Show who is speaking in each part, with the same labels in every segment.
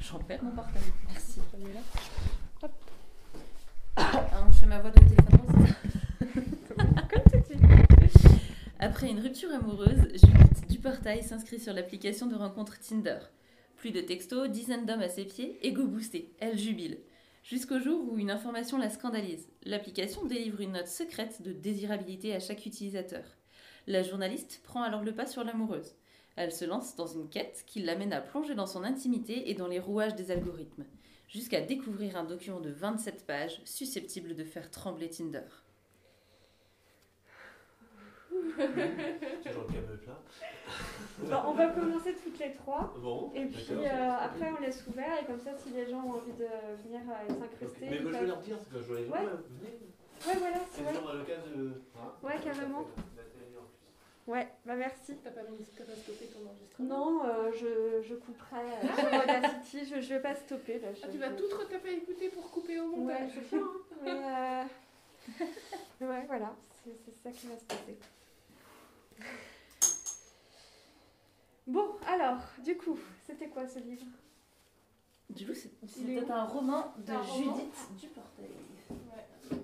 Speaker 1: J'en perds mon portable. Merci. Hop. Ah, je fais ma voix de téléphone.
Speaker 2: Comme tout de suite.
Speaker 1: Après une rupture amoureuse, Judith Duportail s'inscrit sur l'application de rencontre Tinder. Plus de textos, dizaines d'hommes à ses pieds, ego boosté. Elle jubile. Jusqu'au jour où une information la scandalise. L'application délivre une note secrète de désirabilité à chaque utilisateur. La journaliste prend alors le pas sur l'amoureuse. Elle se lance dans une quête qui l'amène à plonger dans son intimité et dans les rouages des algorithmes, jusqu'à découvrir un document de 27 pages susceptible de faire trembler Tinder.
Speaker 2: Bon, on va commencer toutes les trois.
Speaker 3: Bon,
Speaker 2: Et puis euh, après, on laisse ouvert. Et comme ça, si les gens ont envie de venir euh, s'incruster.
Speaker 3: Mais
Speaker 2: ils
Speaker 3: moi, je vais leur dire, parce que je vais les
Speaker 2: Ouais.
Speaker 3: ouais. venez.
Speaker 2: Ouais, voilà, c'est vrai.
Speaker 3: genre le cas de. Hein
Speaker 2: Ouais, carrément. Ouais, bah merci.
Speaker 4: T'as pas mis t'as pas stoppé ton enregistrement
Speaker 2: Non, euh, je, je couperai euh, sur Audacity. Je, je vais pas stopper là.
Speaker 4: Ah,
Speaker 2: je-
Speaker 4: tu vas
Speaker 2: je-
Speaker 4: tout retaper à écouter pour couper au
Speaker 2: Ouais,
Speaker 4: montage.
Speaker 2: je sais. Mais euh, ouais, voilà, c'est c'est ça qui va se passer. Bon, alors, du coup, c'était quoi ce livre?
Speaker 1: Du coup, c'était un roman de
Speaker 4: un roman
Speaker 1: Judith Duportail.
Speaker 4: Ouais.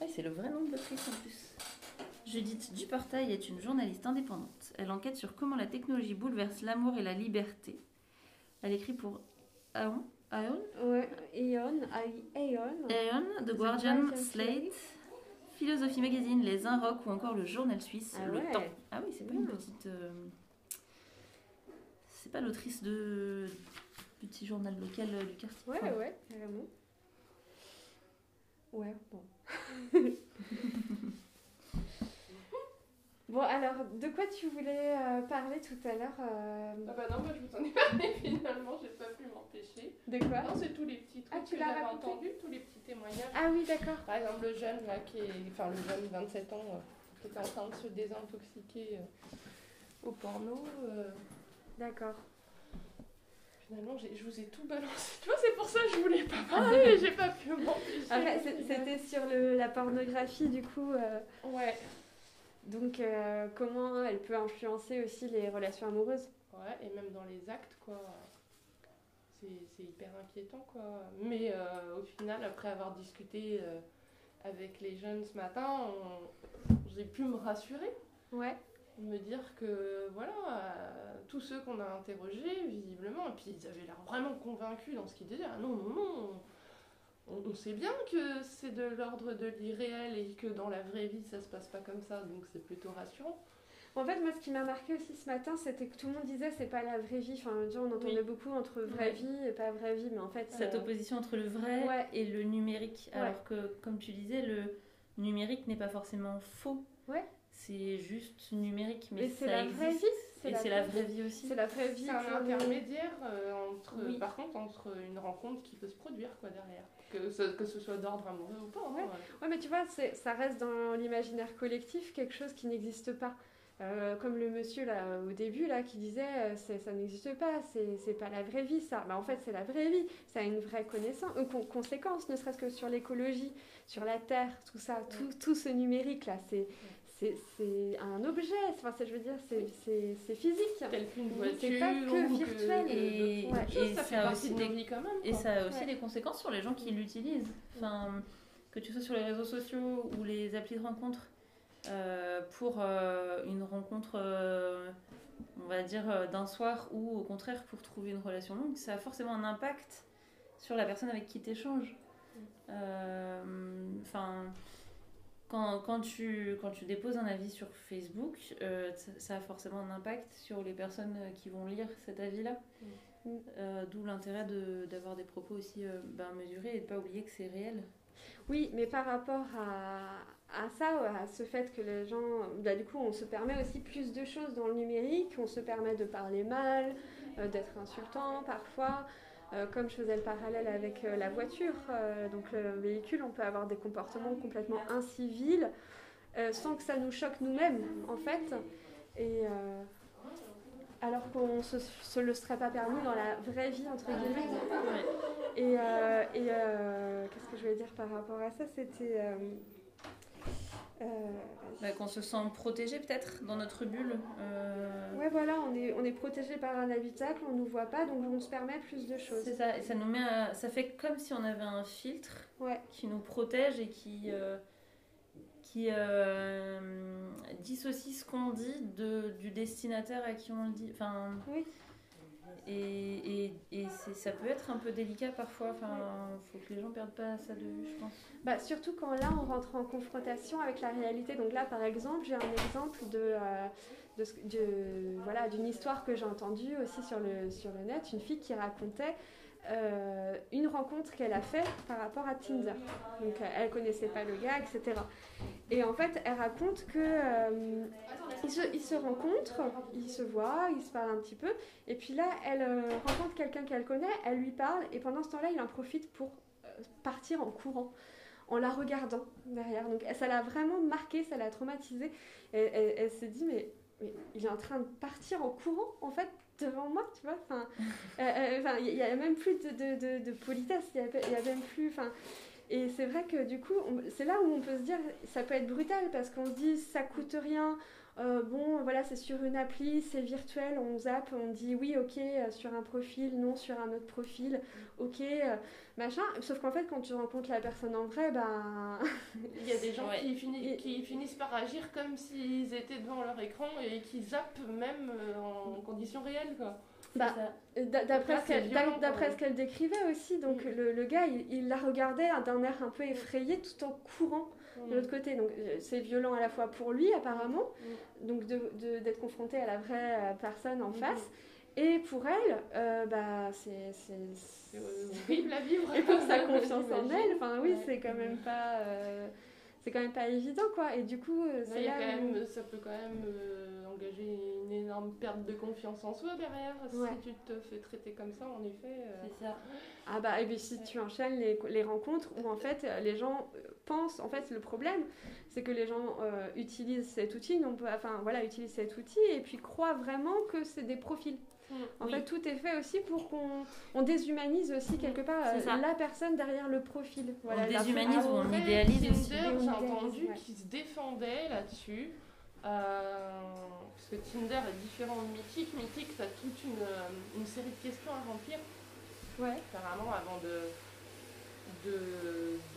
Speaker 1: Ah, c'est le vrai nom de l'autrice en plus. Judith Duportail est une journaliste indépendante. Elle enquête sur comment la technologie bouleverse l'amour et la liberté. Elle écrit pour Aon, Aon,
Speaker 2: Ouais, Aeon, I- Aeon.
Speaker 1: Aeon, The Guardian, Slate, Philosophie Magazine, Les Inrocks ou encore le journal suisse
Speaker 2: Ah
Speaker 1: Le
Speaker 2: ouais.
Speaker 1: Temps. Ah oui, c'est pas une
Speaker 2: Mm.
Speaker 1: petite. euh, C'est pas l'autrice de petit journal local euh, du quartier.
Speaker 2: Ouais,
Speaker 1: Enfin,
Speaker 2: ouais, carrément. Ouais, bon. alors, de quoi tu voulais euh, parler tout à l'heure euh,
Speaker 4: Ah bah non, moi je vous en ai parlé finalement, j'ai pas pu m'empêcher.
Speaker 2: De quoi?
Speaker 4: Non, c'est tous les petits trucs
Speaker 2: Ah, tu
Speaker 4: que
Speaker 2: l'as
Speaker 4: j'avais entendus, tous les petits témoignages.
Speaker 2: Ah oui, d'accord.
Speaker 4: Par exemple, le jeune là qui est. Enfin, le jeune 27 ans euh, qui était en train de se désintoxiquer au porno.
Speaker 2: D'accord.
Speaker 4: finalement, je vous ai tout balancé. Tu vois, c'est pour ça que je voulais pas parler, mais j'ai pas pu m'empêcher.
Speaker 2: C'était sur le, la pornographie, du coup.
Speaker 4: Ouais.
Speaker 2: Donc, euh, comment elle peut influencer aussi les relations amoureuses?
Speaker 4: Ouais, et même dans les actes, quoi. C'est hyper inquiétant, quoi. Mais euh, au final, après avoir discuté euh, avec les jeunes ce matin, j'ai pu me rassurer.
Speaker 2: Ouais.
Speaker 4: Me dire que, voilà, tous ceux qu'on a interrogés, visiblement, et puis ils avaient l'air vraiment convaincus dans ce qu'ils disaient. Ah non, non, non, on, on sait bien que c'est de l'ordre de l'irréel et que dans la vraie vie, ça se passe pas comme ça, donc c'est plutôt rassurant.
Speaker 2: En fait, moi, ce qui m'a marqué aussi ce matin, c'était que tout le monde disait c'est pas la vraie vie. Enfin, on entendait
Speaker 4: Oui.
Speaker 2: beaucoup entre vraie
Speaker 4: Ouais.
Speaker 2: vie et pas vraie vie, mais en fait,
Speaker 1: Cette
Speaker 2: euh,
Speaker 1: opposition entre le vrai
Speaker 2: Ouais.
Speaker 1: et le numérique.
Speaker 2: Ouais.
Speaker 1: Alors que, comme tu disais, le numérique n'est pas forcément faux.
Speaker 2: Ouais.
Speaker 1: C'est juste numérique, mais
Speaker 2: Mais c'est
Speaker 1: ça
Speaker 2: la vraie vie.
Speaker 1: Et c'est la vraie vie aussi.
Speaker 2: C'est la vraie vie.
Speaker 4: C'est un intermédiaire euh, entre,
Speaker 1: Oui.
Speaker 4: par contre, entre une rencontre qui peut se produire quoi derrière, que ce, que ce soit d'ordre amoureux ou pas. hein,
Speaker 2: Ouais.
Speaker 4: ouais.
Speaker 2: Ouais, mais tu vois, c'est- ça reste dans l'imaginaire collectif quelque chose qui n'existe pas. Euh, comme le monsieur là au début là qui disait euh, ça n'existe pas, c'est c'est pas la vraie vie ça. Bah, en fait c'est la vraie vie, ça a une vraie connaissance, euh, con- conséquence, ne serait-ce que sur l'écologie, sur la terre, tout ça, tout, tout ce numérique là, c'est c'est- c'est un objet, enfin c'est- je veux dire c'est c'est- c'est physique.
Speaker 4: Telle qu'une voiture.
Speaker 2: c'est pas que virtuel.
Speaker 1: Et,
Speaker 2: Ouais.
Speaker 4: Chose,
Speaker 1: et
Speaker 4: ça
Speaker 1: a aussi
Speaker 4: de
Speaker 1: des
Speaker 4: nos vies quand même.
Speaker 1: Et
Speaker 4: quoi.
Speaker 1: ça a aussi
Speaker 2: Ouais.
Speaker 1: des conséquences sur les gens qui l'utilisent. Enfin, que tu sois sur les réseaux sociaux ou les applis de rencontre, euh, pour euh, une rencontre, euh, on va dire, euh, d'un soir ou au contraire pour trouver une relation longue, ça a forcément un impact sur la personne avec qui tu échanges. Enfin. Quand, quand, tu, quand tu déposes un avis sur Facebook, euh, ça, a forcément un impact sur les personnes euh, qui vont lire cet avis-là. Euh, D'où l'intérêt de- d'avoir des propos aussi euh, ben, mesurés et de pas oublier que c'est réel.
Speaker 2: Oui, mais par rapport à, à ça, à ce fait que les gens, bah, du coup, on se permet aussi plus de choses dans le numérique, on se permet de parler mal, d'être insultant parfois. Euh, comme je faisais le parallèle avec euh, la voiture, euh, donc le véhicule, on peut avoir des comportements complètement incivils sans que ça nous choque nous-mêmes, en fait. Et alors qu'on ne se, se le serait pas permis dans la vraie vie, entre guillemets. Et, et, qu'est-ce que je voulais dire par rapport à ça? C'était. Euh,
Speaker 1: Bah, qu'on se sent protégé peut-être dans notre bulle. euh,
Speaker 2: Ouais, voilà, on est, on est protégé par un habitacle, on nous voit pas, donc on se permet plus de choses.
Speaker 1: C'est ça, et ça nous met à- ça fait comme si on avait un filtre
Speaker 2: Ouais.
Speaker 1: qui nous protège et qui, euh, qui euh, dissocie ce qu'on dit de, du destinataire à qui on le dit. Enfin,
Speaker 2: Oui.
Speaker 1: Et, et, ça peut être un peu délicat parfois. Enfin, faut que les gens perdent pas ça de vue, je pense.
Speaker 2: Bah, surtout quand là on rentre en confrontation avec la réalité. Donc là par exemple j'ai un exemple de, euh, de, voilà, d'une histoire que j'ai entendue aussi sur le, sur le net, une fille qui racontait euh, une rencontre qu'elle a faite par rapport à Tinder. Donc euh, elle connaissait pas le gars, etc. Et en fait elle raconte que ils, se, ils se rencontrent, ils se voient, ils se parlent un petit peu, et puis là elle euh, rencontre quelqu'un qu'elle connaît, elle lui parle, et pendant ce temps-là il en profite pour euh, partir en courant en la regardant derrière. Donc ça l'a vraiment marqué, ça l'a traumatisée. Et elle, elle s'est dit, mais, mais il est en train de partir en courant, en fait, devant moi, tu vois. Enfin, euh, il n'y a même plus de, de, de, de politesse, il n'y a, même plus... Enfin, et c'est vrai que du coup, c'est là où on peut se dire, ça peut être brutal, parce qu'on se dit, ça coûte rien. Euh, bon, voilà, c'est sur une appli, c'est virtuel, on zappe, on dit oui, ok, euh, sur un profil, non, sur un autre profil, ok, euh, machin. Sauf qu'en fait, quand tu rencontres la personne en vrai, ben.
Speaker 4: Il y a des gens
Speaker 1: Ouais.
Speaker 4: qui, finissent,
Speaker 2: Et-
Speaker 4: qui finissent par agir comme s'ils étaient devant leur écran et qui zappent même en conditions réelles. Quoi.
Speaker 2: Bah, D'après ce qu'elle décrivait aussi, donc
Speaker 4: Mm.
Speaker 2: le, le gars, il, il la regardait d'un air un peu effrayé tout en courant de l'autre côté. Donc euh, c'est violent à la fois pour lui, apparemment, donc de- de- d'être confronté à la vraie euh, personne en
Speaker 4: Mhm.
Speaker 2: face. Et pour elle, euh, bah, c'est.
Speaker 4: horrible à vivre.
Speaker 2: Et pour sa confiance en elle, enfin oui,
Speaker 4: Ouais.
Speaker 2: c'est quand même pas. euh, c'est quand même pas évident, quoi. Et du coup,
Speaker 4: Ouais,
Speaker 2: c'est
Speaker 4: il y a
Speaker 2: là
Speaker 4: quand
Speaker 2: où-
Speaker 4: même, ça peut quand même euh, engager une énorme perte de confiance en soi derrière.
Speaker 2: Ouais.
Speaker 4: Si tu te fais traiter comme ça, en effet. euh,
Speaker 1: C'est ça.
Speaker 2: Ah bah et puis si tu enchaînes les, les rencontres où en fait euh, les gens euh, pensent en fait le problème c'est que les gens euh, utilisent cet outil non pas enfin voilà utilisent cet outil et puis croient vraiment que c'est des profils.
Speaker 4: Mm.
Speaker 2: En
Speaker 1: Oui.
Speaker 2: fait tout est fait aussi pour qu'on on déshumanise aussi quelque part euh,
Speaker 1: C'est ça.
Speaker 2: la personne derrière le profil. Voilà, la-
Speaker 1: déshumanise ou on idéalise aussi.
Speaker 2: On
Speaker 4: j'ai entendu
Speaker 2: ouais.
Speaker 4: qu'ils se défendaient là-dessus. Euh, parce que Tinder est différent de Mythique. Mythique, t'as toute une, euh, une série de questions à remplir,
Speaker 2: Ouais.
Speaker 4: apparemment, avant de de-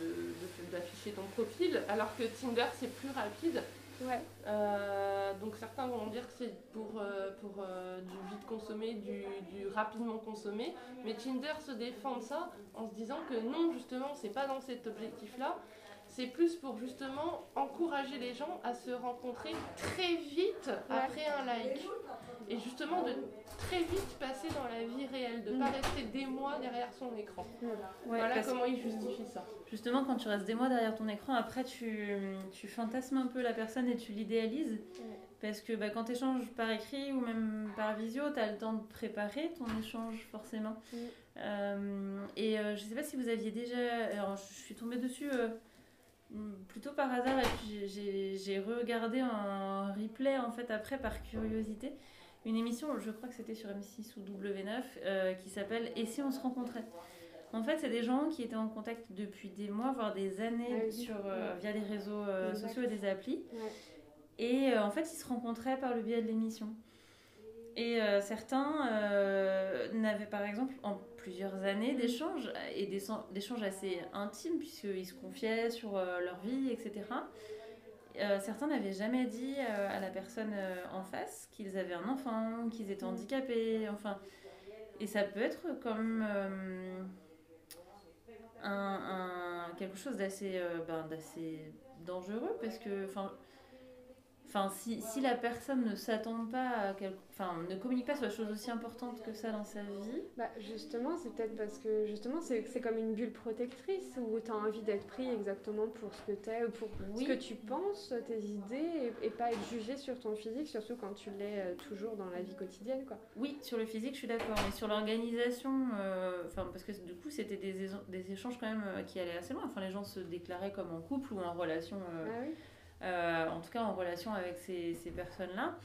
Speaker 4: de- de- d'afficher ton profil, alors que Tinder, c'est plus rapide.
Speaker 2: Ouais.
Speaker 4: Euh, donc certains vont dire que c'est pour, euh, pour euh, du vite consommé, du, du rapidement consommé, mais Tinder se défend de ça en se disant que non, justement, c'est pas dans cet objectif-là. C'est plus pour justement encourager les gens à se rencontrer très vite après un like. Et justement de très vite passer dans la vie réelle, de pas
Speaker 1: Mm.
Speaker 4: rester des mois derrière son écran.
Speaker 1: Ouais,
Speaker 4: voilà comment ils justifient ça.
Speaker 1: Justement, quand tu restes des mois derrière ton écran, après tu, tu fantasmes un peu la personne et tu l'idéalises. Parce que bah, quand tu échanges par écrit ou même par visio, tu as le temps de préparer ton échange forcément.
Speaker 2: Mm.
Speaker 1: Euh, et euh, je sais pas si vous aviez déjà. Alors, je suis tombée dessus euh, plutôt par hasard et puis j'ai- regardé en replay en fait après par curiosité une émission, je crois que c'était sur M6 ou W9, euh, qui s'appelle Et si on se rencontrait? En fait, c'est des gens qui étaient en contact depuis des mois, voire des années,
Speaker 2: Ah oui.
Speaker 1: sur, euh, via les réseaux euh,
Speaker 2: Exact.
Speaker 1: sociaux et des applis. Et en fait, ils se rencontraient par le biais de l'émission. Et certains n'avaient par exemple en plusieurs années d'échanges, et d'échanges assez intimes, puisqu'ils se confiaient sur euh, leur vie, etc. Euh, certains n'avaient jamais dit euh, à la personne euh, en face qu'ils avaient un enfant, qu'ils étaient handicapés, enfin. Et ça peut être comme un, un- quelque chose d'assez ben, d'assez dangereux, parce que, enfin, si, si la personne ne s'attend pas à. Enfin, ne communique pas sur des choses aussi importantes que ça dans sa vie.
Speaker 2: Bah justement, c'est peut-être parce que justement c'est comme une bulle protectrice où tu as envie d'être pris exactement pour ce que tu es, pour
Speaker 1: Oui.
Speaker 2: ce que tu penses, tes idées, et, et pas être jugé sur ton physique, surtout quand tu l'es euh, toujours dans la vie quotidienne. quoi.
Speaker 1: Oui, sur le physique, je suis d'accord. Mais sur l'organisation, euh, parce que du coup, c'était des, des échanges quand même euh, qui allaient assez loin. Enfin, les gens se déclaraient comme en couple ou en relation, euh,
Speaker 2: Ah oui,
Speaker 1: euh, en tout cas en relation avec ces, ces personnes-là.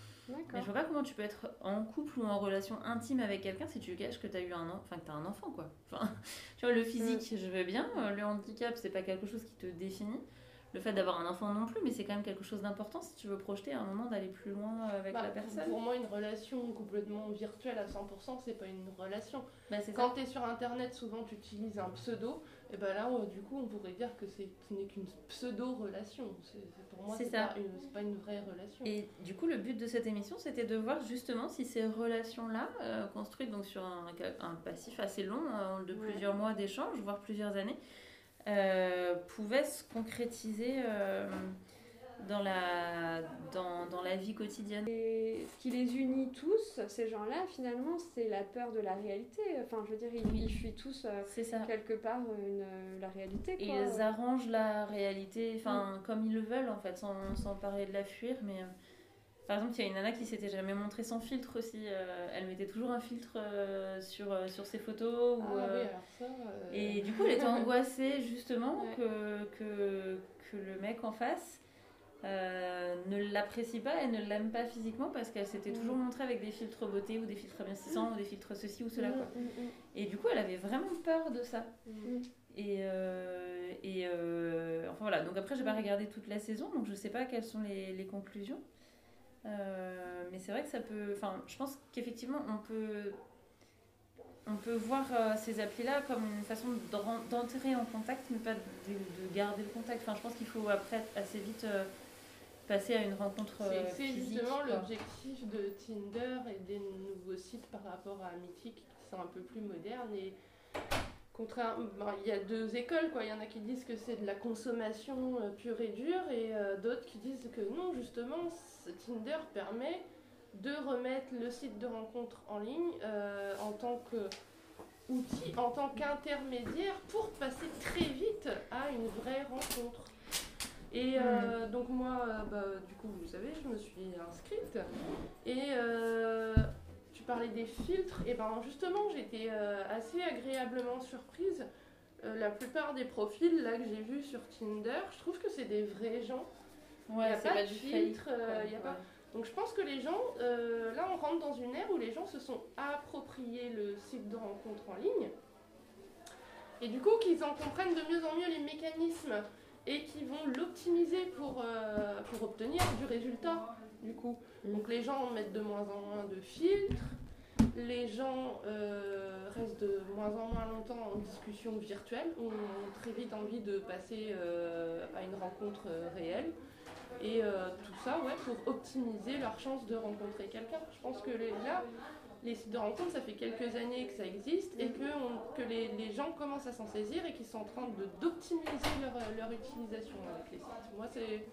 Speaker 1: Mais je vois pas comment tu peux être en couple ou en relation intime avec quelqu'un si tu caches que tu as eu un, en- enfin, que as un enfant, quoi. Enfin, tu vois, le physique, je veux bien. euh, Le handicap, c'est pas quelque chose qui te définit. le fait d'avoir un enfant non plus, mais c'est quand même quelque chose d'important si tu veux projeter à un moment d'aller plus loin avec
Speaker 4: Bah,
Speaker 1: la personne.
Speaker 4: Pour moi, une relation complètement virtuelle à 100%, c'est pas une relation.
Speaker 1: Bah,
Speaker 4: Quand tu es sur internet, souvent tu utilises un pseudo, et ben là, euh, du coup, on pourrait dire que c'est ce n'est qu'une pseudo-relation. C'est- c'est- Pour moi,
Speaker 1: C'est
Speaker 4: c'est
Speaker 1: ça.
Speaker 4: pas, une- c'est pas une vraie relation.
Speaker 1: Et du coup, le but de cette émission, c'était de voir justement si ces relations-là, euh, construites donc sur un, un passif assez long, euh, de
Speaker 2: Ouais.
Speaker 1: plusieurs mois d'échange, voire plusieurs années, pouvaient se concrétiser dans, la, dans, dans la vie quotidienne.
Speaker 2: Et ce qui les unit tous, ces gens-là, finalement, c'est la peur de la réalité. Enfin, je veux dire, ils, ils fuient tous euh, quelque part une, la réalité.
Speaker 1: Et ils arrangent la réalité, enfin, comme ils le veulent, en fait, sans, sans parler de la fuir. Mais euh, par exemple, il y a une nana qui s'était jamais montrée sans filtre aussi. euh, elle mettait toujours un filtre euh, sur, sur ses photos.
Speaker 4: Ah
Speaker 1: ou,
Speaker 4: oui, alors ça.
Speaker 1: Et du coup, elle était angoissée justement
Speaker 2: Ouais.
Speaker 1: que, que, que le mec en face euh, ne l'apprécie pas et ne l'aime pas physiquement parce qu'elle s'était
Speaker 2: Mm.
Speaker 1: toujours montrée avec des filtres beauté ou des filtres amincissants ou des filtres ceci ou cela.
Speaker 2: Mm,
Speaker 1: Quoi.
Speaker 2: mm.
Speaker 1: Et du coup, elle avait vraiment peur de ça. Et, euh, et euh, enfin voilà, donc après, j'ai pas regardé toute la saison, donc je sais pas quelles sont les, les conclusions. Mais c'est vrai que ça peut. Enfin, je pense qu'effectivement, on peut. On peut voir ces applis-là comme une façon d'entrer en contact, mais pas de, de garder le contact. Enfin, je pense qu'il faut après assez vite passer à une rencontre
Speaker 4: C'est-
Speaker 1: euh,
Speaker 4: C'est justement l'objectif de Tinder et des nouveaux sites par rapport à Mythique qui sont un peu plus modernes et contraire, il y a deux écoles quoi. Il y en a qui disent que c'est de la consommation euh, pure et dure et euh, d'autres qui disent que non justement Tinder permet de remettre le site de rencontre en ligne euh, en tant que outil, en tant qu'intermédiaire pour passer très vite à une vraie rencontre. Et euh, donc moi, euh, bah, du coup, vous savez, je me suis inscrite. Et euh, tu parlais des filtres. Et ben justement, j'étais euh, assez agréablement surprise. La plupart des profils là que j'ai vus sur Tinder, je trouve que c'est des vrais gens.
Speaker 1: Ouais,
Speaker 4: y a pas
Speaker 1: pas
Speaker 4: de filtre, pas-. Donc je pense que les gens, là on rentre dans une ère où les gens se sont appropriés le site de rencontre en ligne. Et du coup qu'ils en comprennent de mieux en mieux les mécanismes et qui vont l'optimiser pour, euh, pour obtenir du résultat. Du coup.
Speaker 2: Mm.
Speaker 4: Donc les gens mettent de moins en moins de filtres, les gens euh, restent de moins en moins longtemps en discussion virtuelle, ont très vite envie de passer euh, à une rencontre réelle. Et tout ça, ouais, pour optimiser leur chance de rencontrer quelqu'un. Je pense que les- là, les sites de rencontre, ça fait quelques années que ça existe et que, on- que les, les gens commencent à s'en saisir et qu'ils sont en train d'optimiser leur, leur utilisation avec les sites. Moi, c'est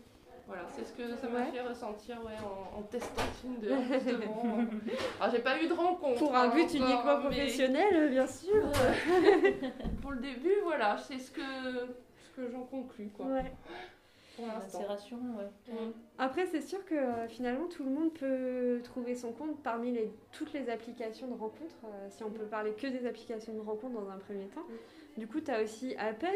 Speaker 4: voilà, c'est ce que ça m'a
Speaker 2: Ouais.
Speaker 4: fait ressentir ouais, en, en testant Tinder, justement. Alors, j'ai pas eu de rencontre.
Speaker 2: Pour un
Speaker 4: hein,
Speaker 2: but
Speaker 4: encore,
Speaker 2: uniquement
Speaker 4: mais-
Speaker 2: professionnel, bien sûr.
Speaker 4: Ouais. pour le début, voilà, c'est ce que, ce que j'en conclus, quoi,
Speaker 2: Ouais.
Speaker 4: Pour.
Speaker 1: Macération, ouais.
Speaker 4: Mm.
Speaker 2: Après, c'est sûr que euh, finalement, tout le monde peut trouver son compte parmi les, toutes les applications de rencontres, euh, si on peut parler que des applications de rencontres dans un premier temps. Du coup, tu as aussi Appen,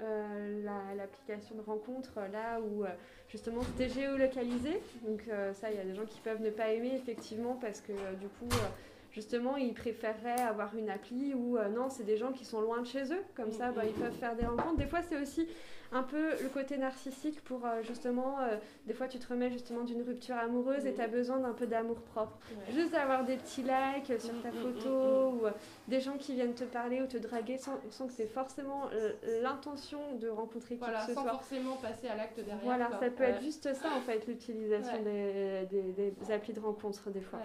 Speaker 2: euh, la- l'application de rencontre, euh, là où justement c'était géolocalisé. Donc, euh, ça, il y a des gens qui peuvent ne pas aimer, effectivement, parce que euh, du coup. euh, Justement, ils préféreraient avoir une appli où euh, non, c'est des gens qui sont loin de chez eux. Comme ça, bah, ils peuvent faire des rencontres. Des fois, c'est aussi un peu le côté narcissique pour euh, justement, euh, des fois tu te remets justement d'une rupture amoureuse et tu as besoin d'un peu d'amour propre.
Speaker 4: Ouais.
Speaker 2: Juste d'avoir des petits likes sur ta
Speaker 4: Mhm,
Speaker 2: photo
Speaker 4: mhm,
Speaker 2: ou euh, des gens qui viennent te parler ou te draguer sans, sans que c'est forcément euh, l'intention de rencontrer qui
Speaker 4: Voilà,
Speaker 2: que ce
Speaker 4: sans
Speaker 2: soit.
Speaker 4: forcément passer à l'acte derrière.
Speaker 2: Voilà,
Speaker 4: quoi.
Speaker 2: ça peut
Speaker 4: Ouais.
Speaker 2: être juste ça en fait, l'utilisation des, des- des applis de rencontre des fois.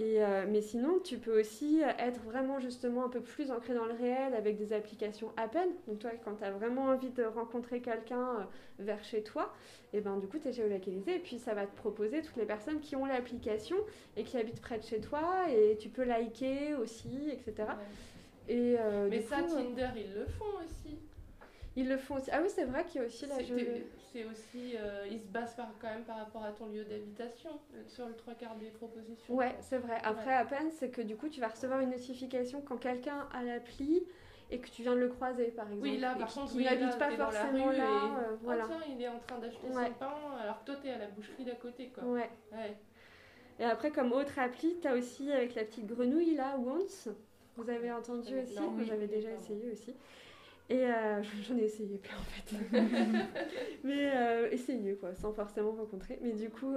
Speaker 2: Et, euh, mais sinon, tu peux aussi être vraiment justement un peu plus ancré dans le réel avec des applications à peine. Donc toi, quand tu as vraiment envie de rencontrer quelqu'un euh, vers chez toi, et ben du coup, tu es géolocalisé et puis ça va te proposer toutes les personnes qui ont l'application et qui habitent près de chez toi et tu peux liker aussi, etc.
Speaker 4: Ouais.
Speaker 2: Et euh,
Speaker 4: Mais ça,
Speaker 2: coup,
Speaker 4: Tinder, ils le font aussi.
Speaker 2: Ils le font aussi. Ah oui, c'est vrai qu'il y a aussi la
Speaker 4: C'est aussi, euh, ils se basent par, quand même par rapport à ton lieu d'habitation sur le trois quarts des propositions.
Speaker 2: Ouais, c'est vrai. Après, à peine, c'est que du coup, tu vas recevoir une notification quand quelqu'un a l'appli et que tu viens de le croiser, par exemple.
Speaker 4: Oui, là, par contre,
Speaker 2: qui
Speaker 4: oui,
Speaker 2: n'habite pas
Speaker 4: la
Speaker 2: forcément là.
Speaker 4: et-
Speaker 2: euh, voilà.
Speaker 4: tiens, il est en train d'acheter
Speaker 2: Ouais.
Speaker 4: son pain alors que toi, t'es à la boucherie d'à côté, quoi.
Speaker 2: Ouais.
Speaker 4: Ouais.
Speaker 2: Et après, comme autre appli, tu as aussi avec la petite grenouille là, Once. Vous avez entendu aussi
Speaker 4: oui,
Speaker 2: j'avais déjà essayé aussi. Et euh, j'en ai essayé plein en fait. mais euh, essayé quoi, sans forcément rencontrer. Mais du coup,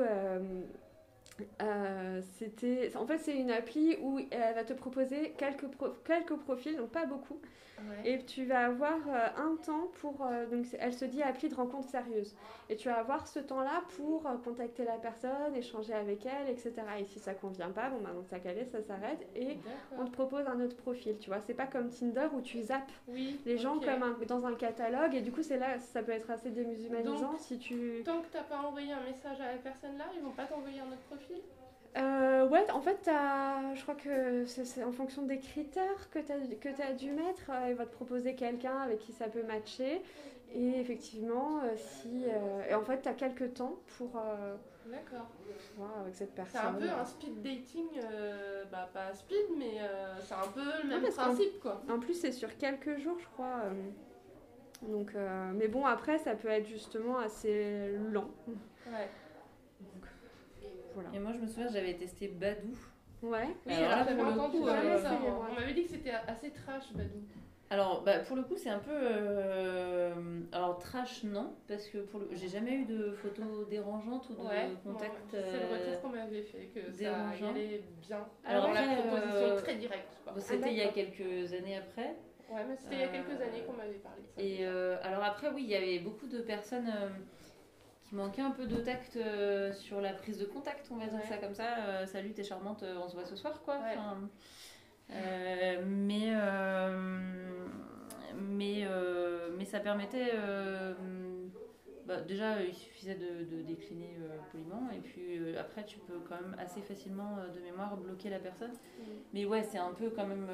Speaker 2: euh, c'était. En fait, c'est une appli où elle va te proposer quelques, pro- quelques profils, donc pas beaucoup.
Speaker 4: Ouais.
Speaker 2: Et tu vas avoir euh, un temps pour. euh, donc, elle se dit appli de rencontre sérieuse. Et tu vas avoir ce temps-là pour euh, contacter la personne, échanger avec elle, etc. Et si ça convient pas, bon, bah, dans sa calée, ça s'arrête. Et on te propose un autre profil, tu vois. C'est pas comme Tinder où tu zappes
Speaker 4: Oui.
Speaker 2: les gens comme un- dans un catalogue. Et du coup, c'est là, ça peut être assez démusumanisant
Speaker 4: Donc,
Speaker 2: si tu.
Speaker 4: Tant que t'as pas envoyé un message à la personne là, ils vont pas t'envoyer un autre profil
Speaker 2: Euh, ouais, en fait, je crois que c'est c'est en fonction des critères que tu as, as dû mettre. euh, il va te proposer quelqu'un avec qui ça peut matcher. Et effectivement, euh, si. euh, et en fait, tu as quelques temps pour euh,
Speaker 4: D'accord.
Speaker 2: voir avec cette
Speaker 4: C'est
Speaker 2: personne.
Speaker 4: un peu un speed dating, bah pas speed, mais c'est un peu le même principe quoi.
Speaker 2: En plus, c'est sur quelques jours, je crois. donc, mais bon, après, ça peut être justement assez lent.
Speaker 4: Ouais.
Speaker 2: Voilà.
Speaker 1: Et moi, je me souviens, j'avais testé Badou.
Speaker 2: Ouais.
Speaker 4: Oui,
Speaker 1: Alors
Speaker 4: alors,
Speaker 1: là,
Speaker 4: j'avais
Speaker 1: pour le coup,
Speaker 2: euh,
Speaker 4: ça. moi. On m'avait dit que c'était assez trash, Badou.
Speaker 1: Alors, bah, pour le coup, c'est un peu. euh, Alors, trash, non, parce que pour le... j'ai jamais eu de photos dérangeantes ou de
Speaker 4: Ouais,
Speaker 1: contact.
Speaker 4: ouais, c'est le
Speaker 1: euh,
Speaker 4: retour qu'on m'avait fait, que ça
Speaker 1: dérangeant.
Speaker 4: allait bien.
Speaker 1: Alors
Speaker 4: Alors, la proposition
Speaker 1: euh,
Speaker 4: très directe.
Speaker 1: C'était il y a
Speaker 2: d'accord.
Speaker 1: quelques années après.
Speaker 4: Ouais, mais c'était il y a
Speaker 1: euh,
Speaker 4: quelques années qu'on m'avait parlé ça.
Speaker 1: Et euh, alors après, oui, il y avait beaucoup de personnes euh, qui manquaient un peu de tact euh, sur la prise de contact, on va dire
Speaker 4: Ouais.
Speaker 1: ça comme ça. Euh, salut, t'es charmante, euh, on se voit ce soir, quoi.
Speaker 4: Ouais.
Speaker 1: Enfin, mais mais mais ça permettait. bah, déjà, il suffisait de, de décliner poliment, et puis après, tu peux quand même assez facilement, de mémoire, bloquer la personne. Mais ouais, c'est un peu quand même.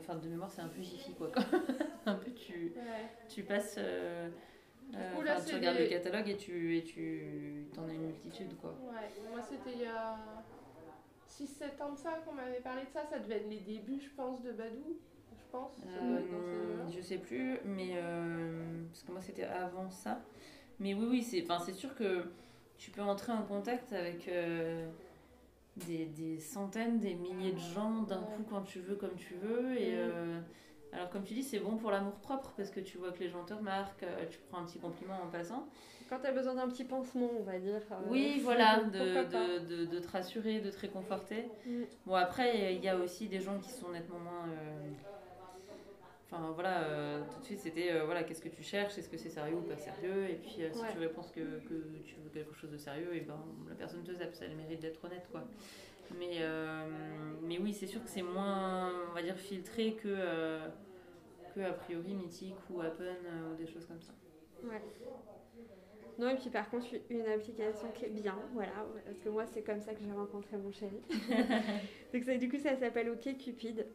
Speaker 1: Enfin, de mémoire, c'est un peu jiffy, quoi. un peu, tu,
Speaker 4: Ouais.
Speaker 1: tu passes. Euh,
Speaker 4: coup, là,
Speaker 1: tu regardes
Speaker 4: des-
Speaker 1: le catalogue et tu et tu t'en as une multitude, quoi.
Speaker 4: Ouais, moi c'était il y a 6-7 ans de ça qu'on m'avait parlé de ça. Ça devait être les débuts, je pense, de Badou. Je pense.
Speaker 1: Euh, je sais plus, mais euh, parce que moi c'était avant ça. Mais oui, oui, c'est, c'est sûr que tu peux entrer en contact avec euh, des, des centaines, des milliers de gens d'un
Speaker 4: Ouais.
Speaker 1: coup quand tu veux, comme tu veux. Et euh, alors, comme tu dis, c'est bon pour l'amour propre parce que tu vois que les gens te remarquent, euh, tu prends un petit compliment en passant.
Speaker 2: Quand tu as besoin d'un petit pansement, on va dire. euh,
Speaker 1: Oui, voilà, de, de, de, de te rassurer, de te réconforter.
Speaker 2: Mm.
Speaker 1: Bon, après, il y a aussi des gens qui sont nettement moins. euh, Enfin, voilà, euh, tout de suite, c'était voilà, qu'est-ce que tu cherches Est-ce que c'est sérieux ou pas sérieux? Et puis, si
Speaker 2: Ouais.
Speaker 1: tu réponds que, que tu veux quelque chose de sérieux, et ben la personne te zappe, ça a le mérite d'être honnête, quoi. Mais, euh, mais oui, c'est sûr que c'est moins, on va dire, filtré que, euh, que a priori Mythique ou Appen euh, ou des choses comme ça.
Speaker 2: Ouais. Non, et puis par contre, une application qui est bien, voilà, parce que moi, c'est comme ça que j'ai rencontré mon chéri. Donc, ça, du coup, ça s'appelle OK Cupid.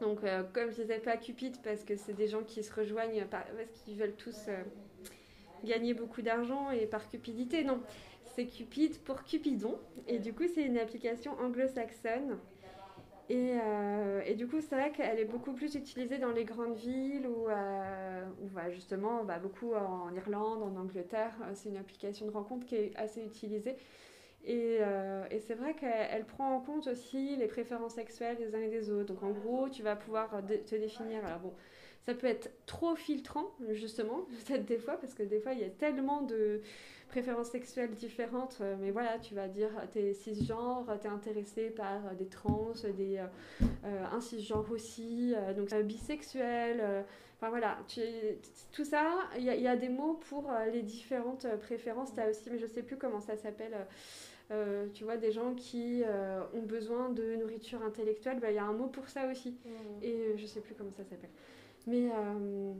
Speaker 2: Donc, euh, comme je disais pas Cupid, parce que c'est des gens qui se rejoignent par- parce qu'ils veulent tous euh, gagner beaucoup d'argent et par cupidité. Non, c'est Cupid pour Cupidon. Et du coup, c'est une application anglo-saxonne. Et, euh, et du coup, c'est vrai qu'elle est beaucoup plus utilisée dans les grandes villes ou, euh, bah, justement bah, beaucoup en Irlande, en Angleterre. Euh, C'est une application de rencontre qui est assez utilisée. Et, euh, et c'est vrai qu'elle elle prend en compte aussi les préférences sexuelles des uns et des autres. Donc en gros, tu vas pouvoir te définir. Alors bon, ça peut être trop filtrant, justement, peut-être des fois, parce que des fois, il y a tellement de préférences sexuelles différentes. euh, Mais voilà, tu vas dire, t'es cisgenre, t'es intéressé par euh, des trans, des euh, euh, un cisgenre aussi, euh, donc euh, bisexuel. euh, Enfin voilà, tu, tout ça, il y, a- il y a des mots pour euh, les différentes euh, préférences. Tu as aussi, mais je sais plus comment ça s'appelle. euh, euh, tu vois, des gens qui euh, ont besoin de nourriture intellectuelle, bah, il y a un mot pour ça aussi.
Speaker 4: Mm.
Speaker 2: Et euh, je sais plus comment ça s'appelle. Mais, euh,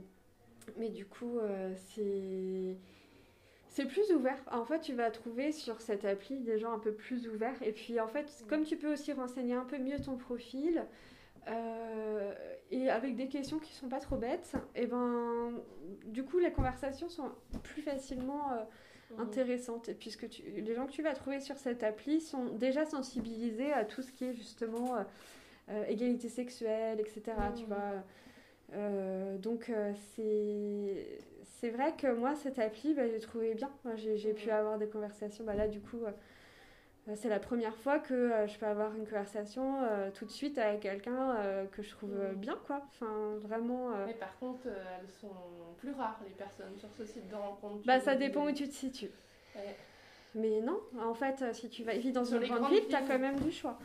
Speaker 2: mais du coup, euh, c'est. C'est plus ouvert. En fait, tu vas trouver sur cette appli des gens un peu plus ouverts. Et puis, en fait, comme tu peux aussi renseigner un peu mieux ton profil, euh, et avec des questions qui sont pas trop bêtes, et ben, du coup, les conversations sont plus facilement euh,
Speaker 4: Mm.
Speaker 2: intéressantes. Et puisque tu- les gens que tu vas trouver sur cette appli sont déjà sensibilisés à tout ce qui est justement euh, euh, égalité sexuelle, etc. Tu
Speaker 4: Mhm.
Speaker 2: vois. Euh, donc euh, c'est c'est vrai que moi cette appli bah, j'ai trouvé bien. J'ai pu avoir des conversations. Bah, là du coup euh, C'est la première fois que je peux avoir une conversation tout de suite avec quelqu'un que je trouve bien, quoi. Enfin, vraiment.
Speaker 4: Mais par contre, elles sont plus rares, les personnes sur ce site de rencontre.
Speaker 2: Bah, ça dépend où tu te situes.
Speaker 4: Ouais.
Speaker 2: Mais non, en fait, euh, si tu vas vivre dans
Speaker 4: Sur
Speaker 2: une grande ville, t'as
Speaker 4: villes.
Speaker 2: quand même du choix.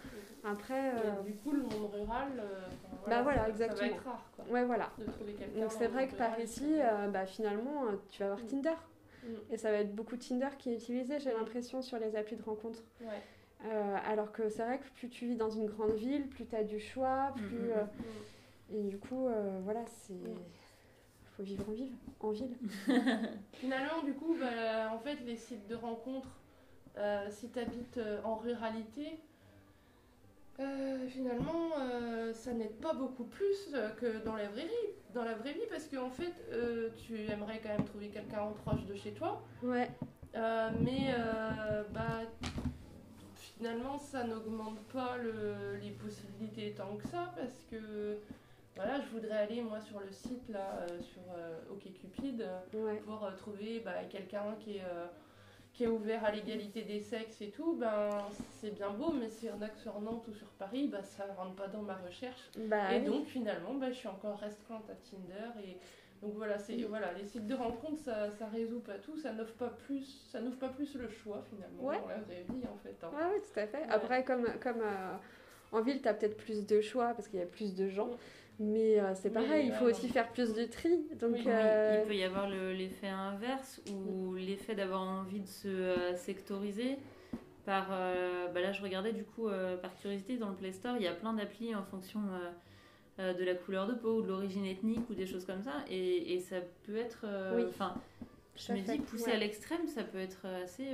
Speaker 2: Après, euh,
Speaker 4: du coup, le monde rural, euh, enfin,
Speaker 2: Bah voilà,
Speaker 4: ça- Ça
Speaker 2: exactement.
Speaker 4: va être rare, quoi,
Speaker 2: ouais, voilà.
Speaker 4: de trouver quelqu'un.
Speaker 2: Donc c'est vrai que par ici, euh, bah, finalement, tu vas avoir
Speaker 4: Mm.
Speaker 2: Tinder.
Speaker 4: Mm.
Speaker 2: Et ça va être beaucoup Tinder qui est utilisé, j'ai
Speaker 4: Mm.
Speaker 2: l'impression, sur les applis de rencontre.
Speaker 4: Ouais.
Speaker 2: Alors que c'est vrai que plus tu vis dans une grande ville, plus tu as du choix, plus... Et du coup, voilà, c'est... Faut vivre en ville. En ville.
Speaker 4: Finalement, du coup, bah, en fait, les sites de rencontres, euh, si tu habites en ruralité, euh, finalement, euh, ça n'aide pas beaucoup plus euh, que dans la vraie vie. Dans la vraie vie, parce qu'en fait, euh, tu aimerais quand même trouver quelqu'un en proche de chez toi,
Speaker 2: Ouais,
Speaker 4: euh, mais euh, bah, finalement, ça n'augmente pas le- les possibilités tant que ça, parce que voilà, je voudrais aller moi sur le site là, euh, sur euh, OkCupid
Speaker 2: ouais.
Speaker 4: pour euh, trouver bah, quelqu'un qui est, euh, qui est ouvert à l'égalité des sexes et tout, ben c'est bien beau, mais s'il y en a que sur Nantes ou sur Paris, bah, ça rentre pas dans ma recherche.
Speaker 2: Bah,
Speaker 4: et
Speaker 2: oui.
Speaker 4: donc finalement, bah, je suis encore restreinte à Tinder. Et donc voilà, c'est, voilà les sites de rencontres, ça, ça résout pas tout, ça n'offre pas plus, ça n'offre pas plus le choix finalement
Speaker 2: Ouais.
Speaker 4: dans la vraie vie en fait. hein.
Speaker 2: Ouais, ouais, tout à fait.
Speaker 4: Ouais.
Speaker 2: Après, comme, comme euh, en ville, tu as peut-être plus de choix parce qu'il y a plus de gens.
Speaker 4: Mm.
Speaker 2: Mais euh, c'est pareil, il faut
Speaker 4: ouais,
Speaker 2: aussi faire plus de tri. Donc,
Speaker 4: Oui,
Speaker 2: euh,
Speaker 1: Il peut y avoir le- l'effet inverse ou l'effet d'avoir envie de se euh, sectoriser. Par, euh, bah là, je regardais du coup euh, par curiosité dans le Play Store, il y a plein d'applis en fonction euh, euh, de la couleur de peau ou de l'origine ethnique ou des choses comme ça. Et, et ça peut être. euh,
Speaker 2: Oui.
Speaker 1: Enfin, je me dis, poussé
Speaker 2: ouais.
Speaker 1: à l'extrême, ça peut être assez.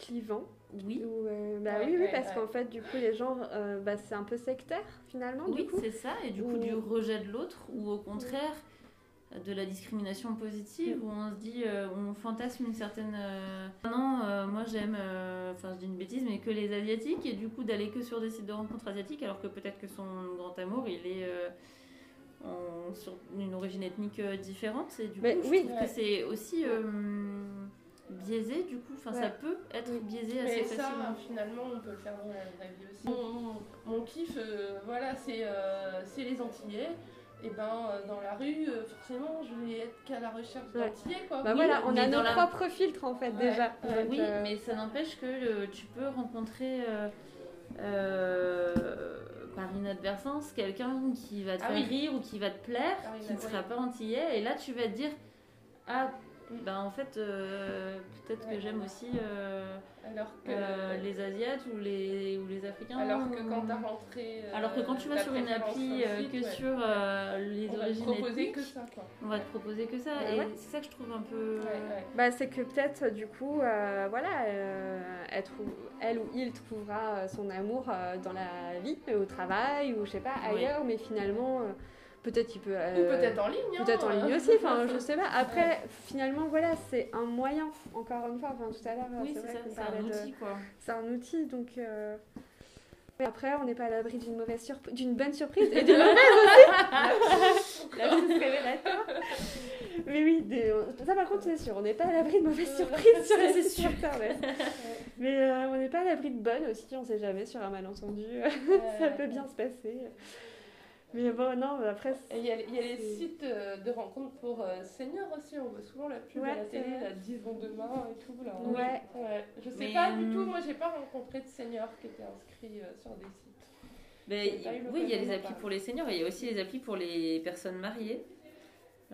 Speaker 2: Clivant.
Speaker 1: oui.
Speaker 2: Ou, euh, bah
Speaker 4: Ouais,
Speaker 2: oui, oui, parce
Speaker 4: ouais.
Speaker 2: qu'en fait, du coup, les gens, euh, bah, c'est un peu sectaire finalement.
Speaker 1: Oui, c'est ça. Et du coup,
Speaker 2: Ou-
Speaker 1: du rejet de l'autre, ou au contraire, de la discrimination positive,
Speaker 2: Mm.
Speaker 1: où on se dit, euh, on fantasme une certaine. non, moi j'aime, enfin je dis une bêtise, mais que les Asiatiques, et du coup d'aller que sur des sites de rencontres asiatiques, alors que peut-être que son grand amour, il est. en- sur une origine ethnique différente et du
Speaker 2: Mais
Speaker 1: coup je
Speaker 2: oui.
Speaker 1: trouve que c'est aussi biaisé du coup enfin ça peut être biaisé assez
Speaker 4: Mais ça,
Speaker 1: facilement
Speaker 4: finalement, on peut le faire dans la vraie vie aussi. Mon, kiff, euh, voilà, c'est euh, c'est les Antillais. Et ben, euh, dans la rue, euh, forcément, je vais être qu'à la recherche
Speaker 2: Ouais.
Speaker 4: d'Antillais, quoi.
Speaker 2: Bah
Speaker 1: Oui,
Speaker 2: voilà, on a nos
Speaker 1: la-
Speaker 2: propres filtres en fait
Speaker 4: Ouais,
Speaker 2: déjà.
Speaker 4: ouais,
Speaker 2: Donc,
Speaker 1: Oui,
Speaker 2: euh,
Speaker 1: mais ça n'empêche que euh, tu peux rencontrer euh, euh, par inadvertance quelqu'un qui va te
Speaker 4: Ah
Speaker 1: faire
Speaker 4: oui.
Speaker 1: rire ou qui va te plaire,
Speaker 4: Par
Speaker 1: qui ne sera pas antillais, et là tu vas te dire Ah. Ben en fait, euh, peut-être
Speaker 4: Ouais.
Speaker 1: que j'aime aussi euh,
Speaker 4: Alors que,
Speaker 1: euh, les Asiates ou les, ou les Africains.
Speaker 4: alors que quand t'as rentré. euh,
Speaker 1: Alors que quand tu vas sur une appli que
Speaker 4: ouais,
Speaker 1: sur euh, les
Speaker 4: on va te proposer
Speaker 1: ethniques,
Speaker 4: que ça, quoi.
Speaker 1: on va te proposer que ça.
Speaker 2: Ouais,
Speaker 1: et
Speaker 2: ouais.
Speaker 1: c'est ça que je trouve un peu.
Speaker 4: Ouais, ouais.
Speaker 2: Bah, c'est que peut-être du coup, euh, voilà, euh, elle, trouve- elle ou il trouvera son amour euh, dans la vie, au travail ou je sais pas
Speaker 1: Ouais.
Speaker 2: ailleurs, mais finalement, euh, peut-être il peut.
Speaker 4: Ou
Speaker 2: euh,
Speaker 4: peut-être en ligne. hein.
Speaker 2: Peut-être en ligne aussi, enfin je sais pas. Après, finalement, voilà, c'est un moyen, encore une fois, enfin tout à l'heure,
Speaker 1: Oui,
Speaker 2: c'est
Speaker 1: c'est un
Speaker 2: de-
Speaker 1: outil quoi.
Speaker 2: C'est un outil, donc. euh, après, on n'est pas à l'abri d'une mauvaise surprise, d'une bonne surprise et d'une mauvaise aussi. Révélateur. Mais oui, des- ça par contre c'est sûr, on n'est pas à l'abri de mauvaises surprises sur les sites internet. Mais euh, on n'est pas à l'abri de bonnes aussi, on sait jamais sur un malentendu, ça peut bien se passer. Mais bon, non, mais après.
Speaker 4: Il y a, il y a les sites euh, de rencontres pour euh, seniors aussi, on voit souvent la pub
Speaker 2: Ouais,
Speaker 4: à la télé, la 10 vont demain et tout. Là,
Speaker 2: Ouais.
Speaker 4: Ouais. Je sais
Speaker 1: Mais,
Speaker 4: pas du
Speaker 1: hum,
Speaker 4: tout, moi j'ai pas rencontré de seniors qui étaient inscrits euh, sur des sites.
Speaker 1: Mais,
Speaker 4: eu
Speaker 1: oui, il y a les applis pour les seniors et il y a aussi les applis pour les personnes mariées.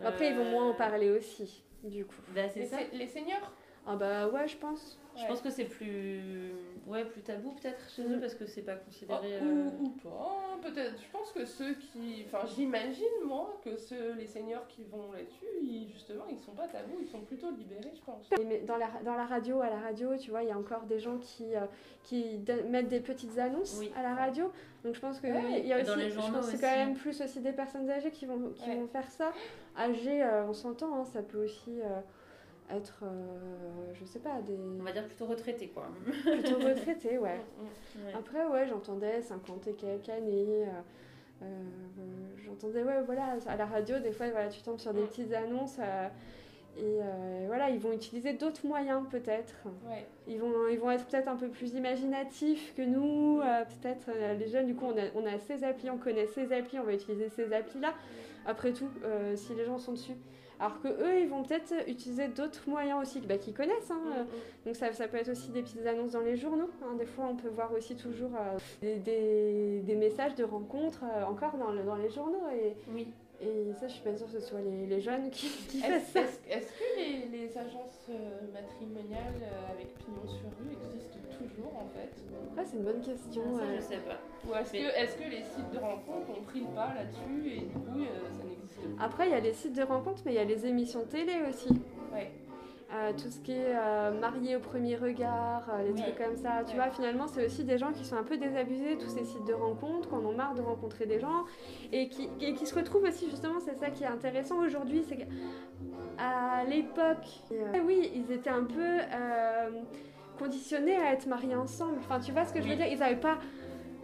Speaker 2: Après, ils vont
Speaker 1: Euh,
Speaker 2: moins en parler aussi, du coup.
Speaker 1: Bah, c'est
Speaker 4: Les,
Speaker 1: ça.
Speaker 4: les seniors
Speaker 2: Ah bah ouais, je pense.
Speaker 1: Je pense que c'est plus, ouais, plus tabou peut-être chez
Speaker 2: Mm.
Speaker 1: eux parce que c'est pas
Speaker 4: Ah,
Speaker 1: considéré. euh,
Speaker 4: ou, ou pas, peut-être. Je pense que ceux qui. Enfin, j'imagine moi que ceux, les seniors qui vont là-dessus, ils- justement, ils sont pas tabous, ils sont plutôt libérés, je pense.
Speaker 2: Et mais dans la, dans la radio, à la radio, tu vois, il y a encore des gens qui, euh, qui mettent des petites annonces
Speaker 1: Oui.
Speaker 2: à la radio. Donc je pense que
Speaker 4: Ouais,
Speaker 2: il y a aussi,
Speaker 1: dans les
Speaker 2: je pense que c'est quand même plus aussi des personnes âgées qui vont, qui
Speaker 4: Ouais.
Speaker 2: vont faire ça. Âgées, euh, on s'entend, hein, ça peut aussi euh, être, euh, je sais pas, des
Speaker 1: On va dire plutôt retraité quoi.
Speaker 2: plutôt retraités, ouais.
Speaker 4: Mm, mm.
Speaker 1: Ouais.
Speaker 2: Après, ouais, j'entendais 50 et quelques années. euh, euh, j'entendais, ouais, voilà, à la radio, des fois, voilà, tu tombes sur des
Speaker 4: Mm.
Speaker 2: petites annonces. euh, Et voilà, ils vont utiliser d'autres moyens peut-être.
Speaker 4: Ouais.
Speaker 2: Ils vont, ils vont être peut-être un peu plus imaginatifs que nous. peut-être les jeunes, du coup, on a, on a ces applis, on connaît ces applis, on va utiliser ces applis-là. Après tout, euh, si les gens sont dessus. Alors que eux, ils vont peut-être utiliser d'autres moyens aussi bah, qu'ils connaissent. hein, euh, donc ça, ça peut être aussi des petites annonces dans les journaux. hein. Des fois, on peut voir aussi toujours euh, des, des- des messages de rencontres euh, encore dans, le- dans les journaux. Et,
Speaker 1: Oui.
Speaker 2: Et ça, je suis pas sûre que ce soit les, les jeunes qui, qui
Speaker 4: Est-ce
Speaker 2: fassent ça.
Speaker 4: est-ce- est-ce que les, les agences euh, matrimoniales euh, avec pignon sur rue existent toujours en fait?
Speaker 2: Ah, c'est une bonne question.
Speaker 1: Ça,
Speaker 2: ouais.
Speaker 1: je sais pas.
Speaker 4: Ou est-ce
Speaker 1: Mais-
Speaker 4: que, est-ce que les sites de rencontres ont pris le pas là-dessus et du coup euh, ça n'existe plus?
Speaker 2: Après, il y a les sites de rencontres, mais il y a les émissions télé aussi.
Speaker 4: Ouais.
Speaker 2: Euh, tout ce qui est euh, marié au premier regard, euh, les
Speaker 4: Oui.
Speaker 2: trucs comme ça. Tu vois, finalement, c'est aussi des gens qui sont un peu désabusés, tous ces sites de rencontres, qui en marre de rencontrer des gens, et qui, et qui se retrouvent aussi, justement, c'est ça qui est intéressant aujourd'hui, c'est qu'à l'époque, oui, ils étaient un peu conditionnés à être mariés ensemble. Enfin, tu vois ce que je veux dire? Ils n'avaient pas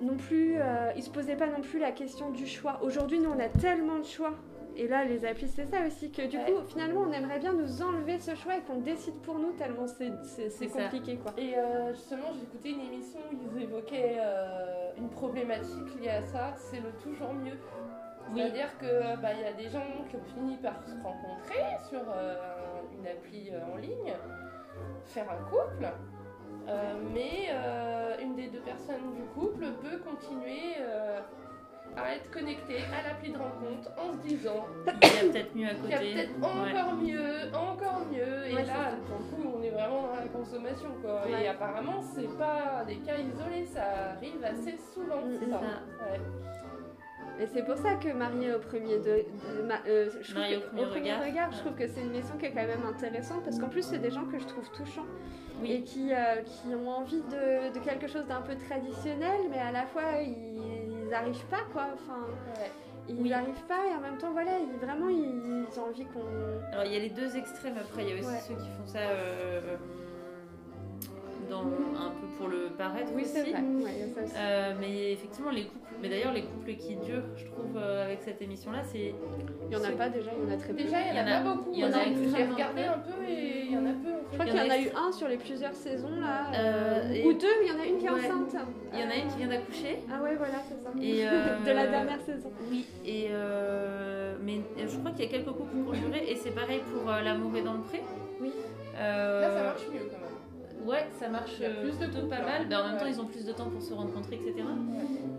Speaker 2: non plus, ils se posaient pas non plus la question du choix. Aujourd'hui, nous, on a tellement de choix. Et là, les applis, c'est ça aussi, que du
Speaker 4: Ouais.
Speaker 2: coup, finalement, on aimerait bien nous enlever ce choix et qu'on décide pour nous, tellement c'est compliqué, quoi.
Speaker 4: Et euh, justement, j'ai écouté une émission où ils évoquaient euh, une problématique liée à ça, c'est le toujours mieux.
Speaker 1: Oui.
Speaker 4: C'est-à-dire que bah, il y a des gens qui ont fini par se rencontrer sur euh, une appli euh, en ligne, faire un couple, euh, mais euh, une des deux personnes du couple peut continuer euh, à être connectée à l'appli de rencontre en se disant
Speaker 1: Il y a peut-être mieux à
Speaker 4: qu'il y a
Speaker 1: côté.
Speaker 4: peut-être
Speaker 1: Ouais.
Speaker 4: encore mieux, encore mieux. Et
Speaker 2: Ouais,
Speaker 4: là,
Speaker 2: c'est ça.
Speaker 4: pour le coup, on est vraiment dans la consommation. Quoi.
Speaker 2: Ouais.
Speaker 4: Et apparemment, c'est pas des cas isolés, ça arrive assez souvent.
Speaker 2: Mm,
Speaker 4: ça.
Speaker 2: mm,
Speaker 1: ça.
Speaker 4: Ouais.
Speaker 2: Et c'est pour ça que Marié au premier de, de- ma- euh, je
Speaker 1: au premier regard.
Speaker 2: je trouve que c'est une mission qui est quand même intéressante parce qu'en plus c'est des gens que je trouve touchants et qui, euh, qui ont envie de, de quelque chose d'un peu traditionnel, mais à la fois ils n'arrivent pas quoi. Enfin,
Speaker 4: Ouais.
Speaker 2: ils
Speaker 1: Oui.
Speaker 2: n'arrivent pas et en même temps voilà, ils, vraiment ils, ils ont envie qu'on.
Speaker 1: Alors il y a les deux extrêmes après, il y a aussi
Speaker 2: Ouais.
Speaker 1: ceux qui font ça euh, dans, un peu pour le paraître
Speaker 2: Oui
Speaker 1: aussi.
Speaker 2: c'est vrai. Ouais, ça aussi.
Speaker 1: Euh, mais effectivement, les couples, mais d'ailleurs, les couples qui durent, je trouve, euh, avec cette émission-là, c'est.
Speaker 2: Il y en a pas déjà, il y en a très peu.
Speaker 4: Déjà, il y en a, pas beaucoup.
Speaker 1: il y en a
Speaker 4: Moi, J'ai regardé un peu et il y en a peu. En
Speaker 2: Je crois qu'il y en a eu un sur les plusieurs saisons là,
Speaker 1: Euh, et-
Speaker 2: ou deux. Il y en a une qui est
Speaker 1: Ouais.
Speaker 2: enceinte.
Speaker 1: Il y en a une qui vient d'accoucher.
Speaker 2: Ah ouais voilà c'est ça.
Speaker 1: Et, euh,
Speaker 2: de la dernière saison.
Speaker 1: Oui, et euh, mais je crois qu'il y a quelques couples qui ont duré, et c'est pareil pour euh, L'amour est dans le pré.
Speaker 2: Oui.
Speaker 1: Euh,
Speaker 4: Là, ça marche mieux quand même.
Speaker 1: Ouais, ça marche euh,
Speaker 4: plus de
Speaker 1: plutôt
Speaker 4: couples,
Speaker 1: pas
Speaker 4: hein.
Speaker 1: mal. Ben, en même temps, ils ont plus de temps pour se rencontrer, etc.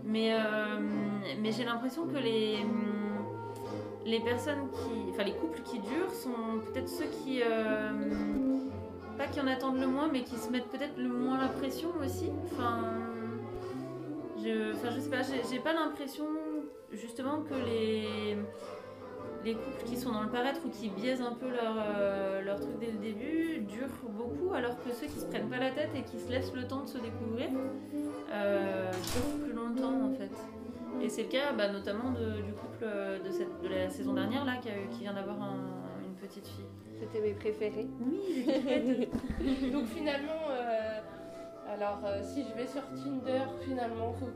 Speaker 1: Mais, euh, mais j'ai l'impression que les, les personnes qui. Enfin, les couples qui durent sont peut-être ceux qui. euh, pas qui en attendent le moins, mais qui se mettent peut-être le moins la pression aussi. Enfin. Je, enfin, je sais pas, j'ai pas l'impression justement que les, les couples qui sont dans le paraître ou qui biaisent un peu leur, euh, leur truc dès le début durent beaucoup, alors que ceux qui se prennent pas la tête et qui se laissent le temps de se découvrir euh, durent plus longtemps en fait. Et c'est le cas bah, notamment de- du couple euh, de, cette, de la saison dernière là qui, a eu- qui vient d'avoir un- une petite fille.
Speaker 2: C'était mes préférés.
Speaker 1: Oui,
Speaker 4: Donc finalement, euh, alors euh, si je vais sur Tinder, finalement, faut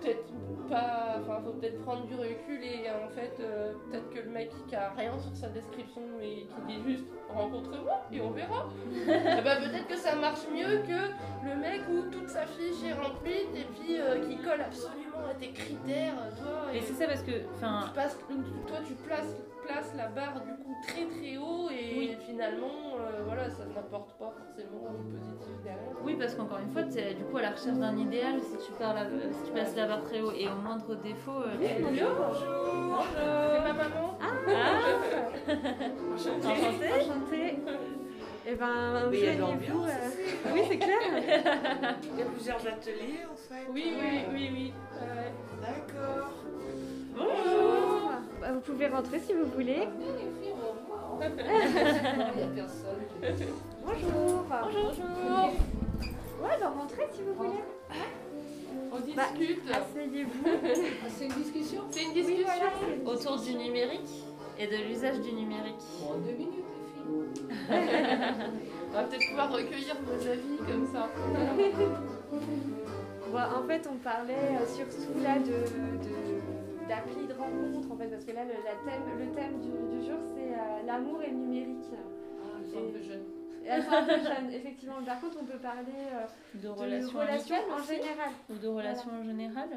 Speaker 4: peut-être pas, enfin, faut peut-être prendre du recul et en fait, euh, peut-être que le mec qui a rien sur sa description et qui dit juste rencontre-moi et on verra. Eh ben, peut-être que ça marche mieux que le mec où toute sa fiche est remplie et puis euh, qui colle absolument à tes critères, toi.
Speaker 1: Et
Speaker 4: Et
Speaker 1: c'est ça parce que,
Speaker 4: tu passes- toi, tu places, places la barre du coup très très haut et
Speaker 1: Oui.
Speaker 4: finalement, euh, voilà, ça n'apporte pas forcément
Speaker 1: parce qu'encore une fois, tu es du coup à la recherche d'un idéal si tu, parles à- si tu passes la barre très haut et au moindre défaut. euh,
Speaker 4: Bonjour C'est ma maman
Speaker 1: Ah
Speaker 2: Enchantée.
Speaker 1: Enchantée.
Speaker 2: Enchantée. Et ben, joignez-vous,
Speaker 5: l'ambiance
Speaker 2: euh, Oui, c'est clair.
Speaker 5: Il y a plusieurs ateliers en fait.
Speaker 4: Oui, oui, oui, oui.
Speaker 5: D'accord.
Speaker 2: Bonjour. Bah, vous pouvez rentrer si vous voulez.
Speaker 6: Il n'y a personne.
Speaker 2: Bonjour.
Speaker 4: Bonjour
Speaker 2: Ouais, bah, rentrez si vous voulez.
Speaker 4: On
Speaker 2: Bah,
Speaker 4: discute
Speaker 2: Asseyez-vous.
Speaker 6: Ah, c'est une discussion
Speaker 4: C'est une
Speaker 2: Oui,
Speaker 4: discussion
Speaker 2: voilà,
Speaker 1: Autour du numérique et de l'usage du numérique.
Speaker 6: Bon, deux minutes, les filles.
Speaker 4: On va peut-être pouvoir recueillir vos avis comme ça.
Speaker 2: Bon, en fait, on parlait euh, surtout là de, de- d'appli de rencontre, en fait, parce que là, le, la thème, le thème du, du jour, c'est euh, l'amour et le numérique.
Speaker 6: sont un peu jeunes.
Speaker 2: Et elles sont un peu jeunes, effectivement. Par contre, on peut parler euh,
Speaker 1: De
Speaker 2: de
Speaker 1: relations,
Speaker 2: en
Speaker 1: aussi
Speaker 2: général.
Speaker 1: Ou de relations en général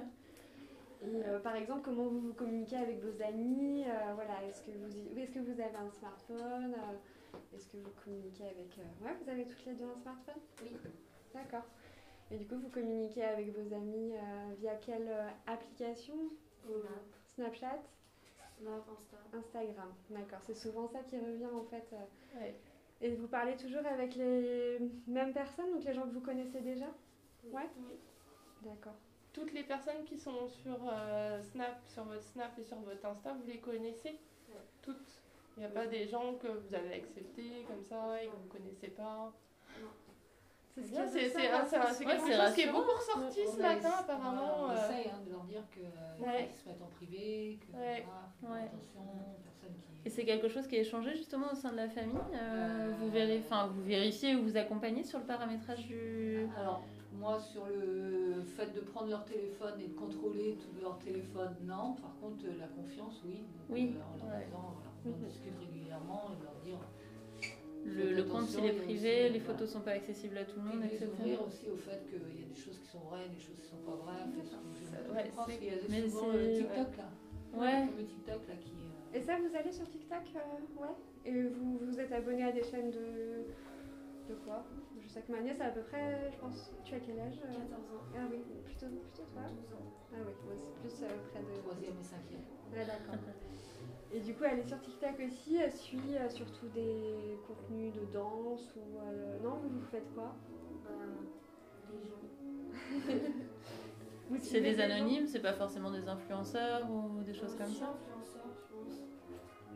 Speaker 2: Et, euh, par exemple, comment vous, vous communiquez avec vos amis euh, Voilà, est-ce que vous est-ce que vous avez un smartphone euh, Est-ce que vous communiquez avec euh, Ouais, vous avez toutes les deux un smartphone?
Speaker 6: Oui.
Speaker 2: D'accord. Et du coup, vous communiquez avec vos amis euh, via quelle euh, application? Snapchat,
Speaker 7: Snap, Insta.
Speaker 2: Instagram. D'accord. C'est souvent ça qui revient en fait. euh.
Speaker 4: Ouais.
Speaker 2: Et vous parlez toujours avec les mêmes personnes, donc les gens que vous connaissez déjà Ouais.
Speaker 7: Oui.
Speaker 2: D'accord.
Speaker 4: Toutes les personnes qui sont sur euh, Snap, sur votre Snap et sur votre Insta, vous les connaissez
Speaker 7: Ouais.
Speaker 4: Toutes? Il n'y a pas des gens que vous avez acceptés comme ça et que vous ne connaissez pas?
Speaker 2: C'est ce
Speaker 4: Bien,
Speaker 2: qui est
Speaker 4: C'est
Speaker 1: Ouais,
Speaker 4: quelque chose qui est beaucoup ressorti ce
Speaker 6: On
Speaker 4: matin
Speaker 6: on
Speaker 4: apparemment. euh,
Speaker 6: essaye hein, de leur dire que euh,
Speaker 4: Ouais.
Speaker 6: qu'ils se mettent en privé, que
Speaker 4: Ouais.
Speaker 1: Ouais.
Speaker 6: attention, personne qui.
Speaker 1: Et c'est quelque chose qui est échangé justement au sein de la famille euh,
Speaker 6: Euh,
Speaker 1: vous, vérifiez, enfin, vous vérifiez ou vous accompagnez sur le paramétrage du...
Speaker 6: Alors, moi, sur le fait de prendre leur téléphone et de contrôler tout leur téléphone, non. Par contre, la confiance, oui. Donc,
Speaker 1: Oui.
Speaker 6: euh, en leur
Speaker 1: Ouais.
Speaker 6: disant, on
Speaker 2: Mhm.
Speaker 6: discute régulièrement et leur dire.
Speaker 1: Le, compte, est
Speaker 6: il a
Speaker 1: privé,
Speaker 6: aussi,
Speaker 1: les photos sont pas accessibles à tout le monde, etc.
Speaker 6: ouvrir aussi au fait qu'il y a des choses qui sont vraies, des choses qui sont pas vraies. Je
Speaker 4: Ça-
Speaker 6: ne
Speaker 4: ouais,
Speaker 6: pense
Speaker 4: c'est-
Speaker 6: qu'il y a
Speaker 1: mais
Speaker 6: souvent
Speaker 1: c'est-
Speaker 6: le TikTok là.
Speaker 1: Ouais.
Speaker 6: Le TikTok là qui. Euh,
Speaker 2: Et ça, vous allez sur TikTok euh, Ouais. Et vous vous êtes abonné à des chaînes de. de quoi? Je sais que ma nièce a à peu près, je pense. Tu as quel âge euh?
Speaker 7: 14 ans.
Speaker 2: Ah oui, plutôt, plutôt toi
Speaker 7: 12 ans.
Speaker 2: Ah oui, moi c'est plus euh, près de.
Speaker 6: troisième et cinquième.
Speaker 2: Ah d'accord. Et du coup, elle est sur TikTok aussi, elle suit euh, surtout des contenus de danse ou. euh, Non, vous, vous faites quoi?
Speaker 7: Les gens.
Speaker 1: C'est des anonymes, c'est pas forcément des influenceurs ou des choses comme ça?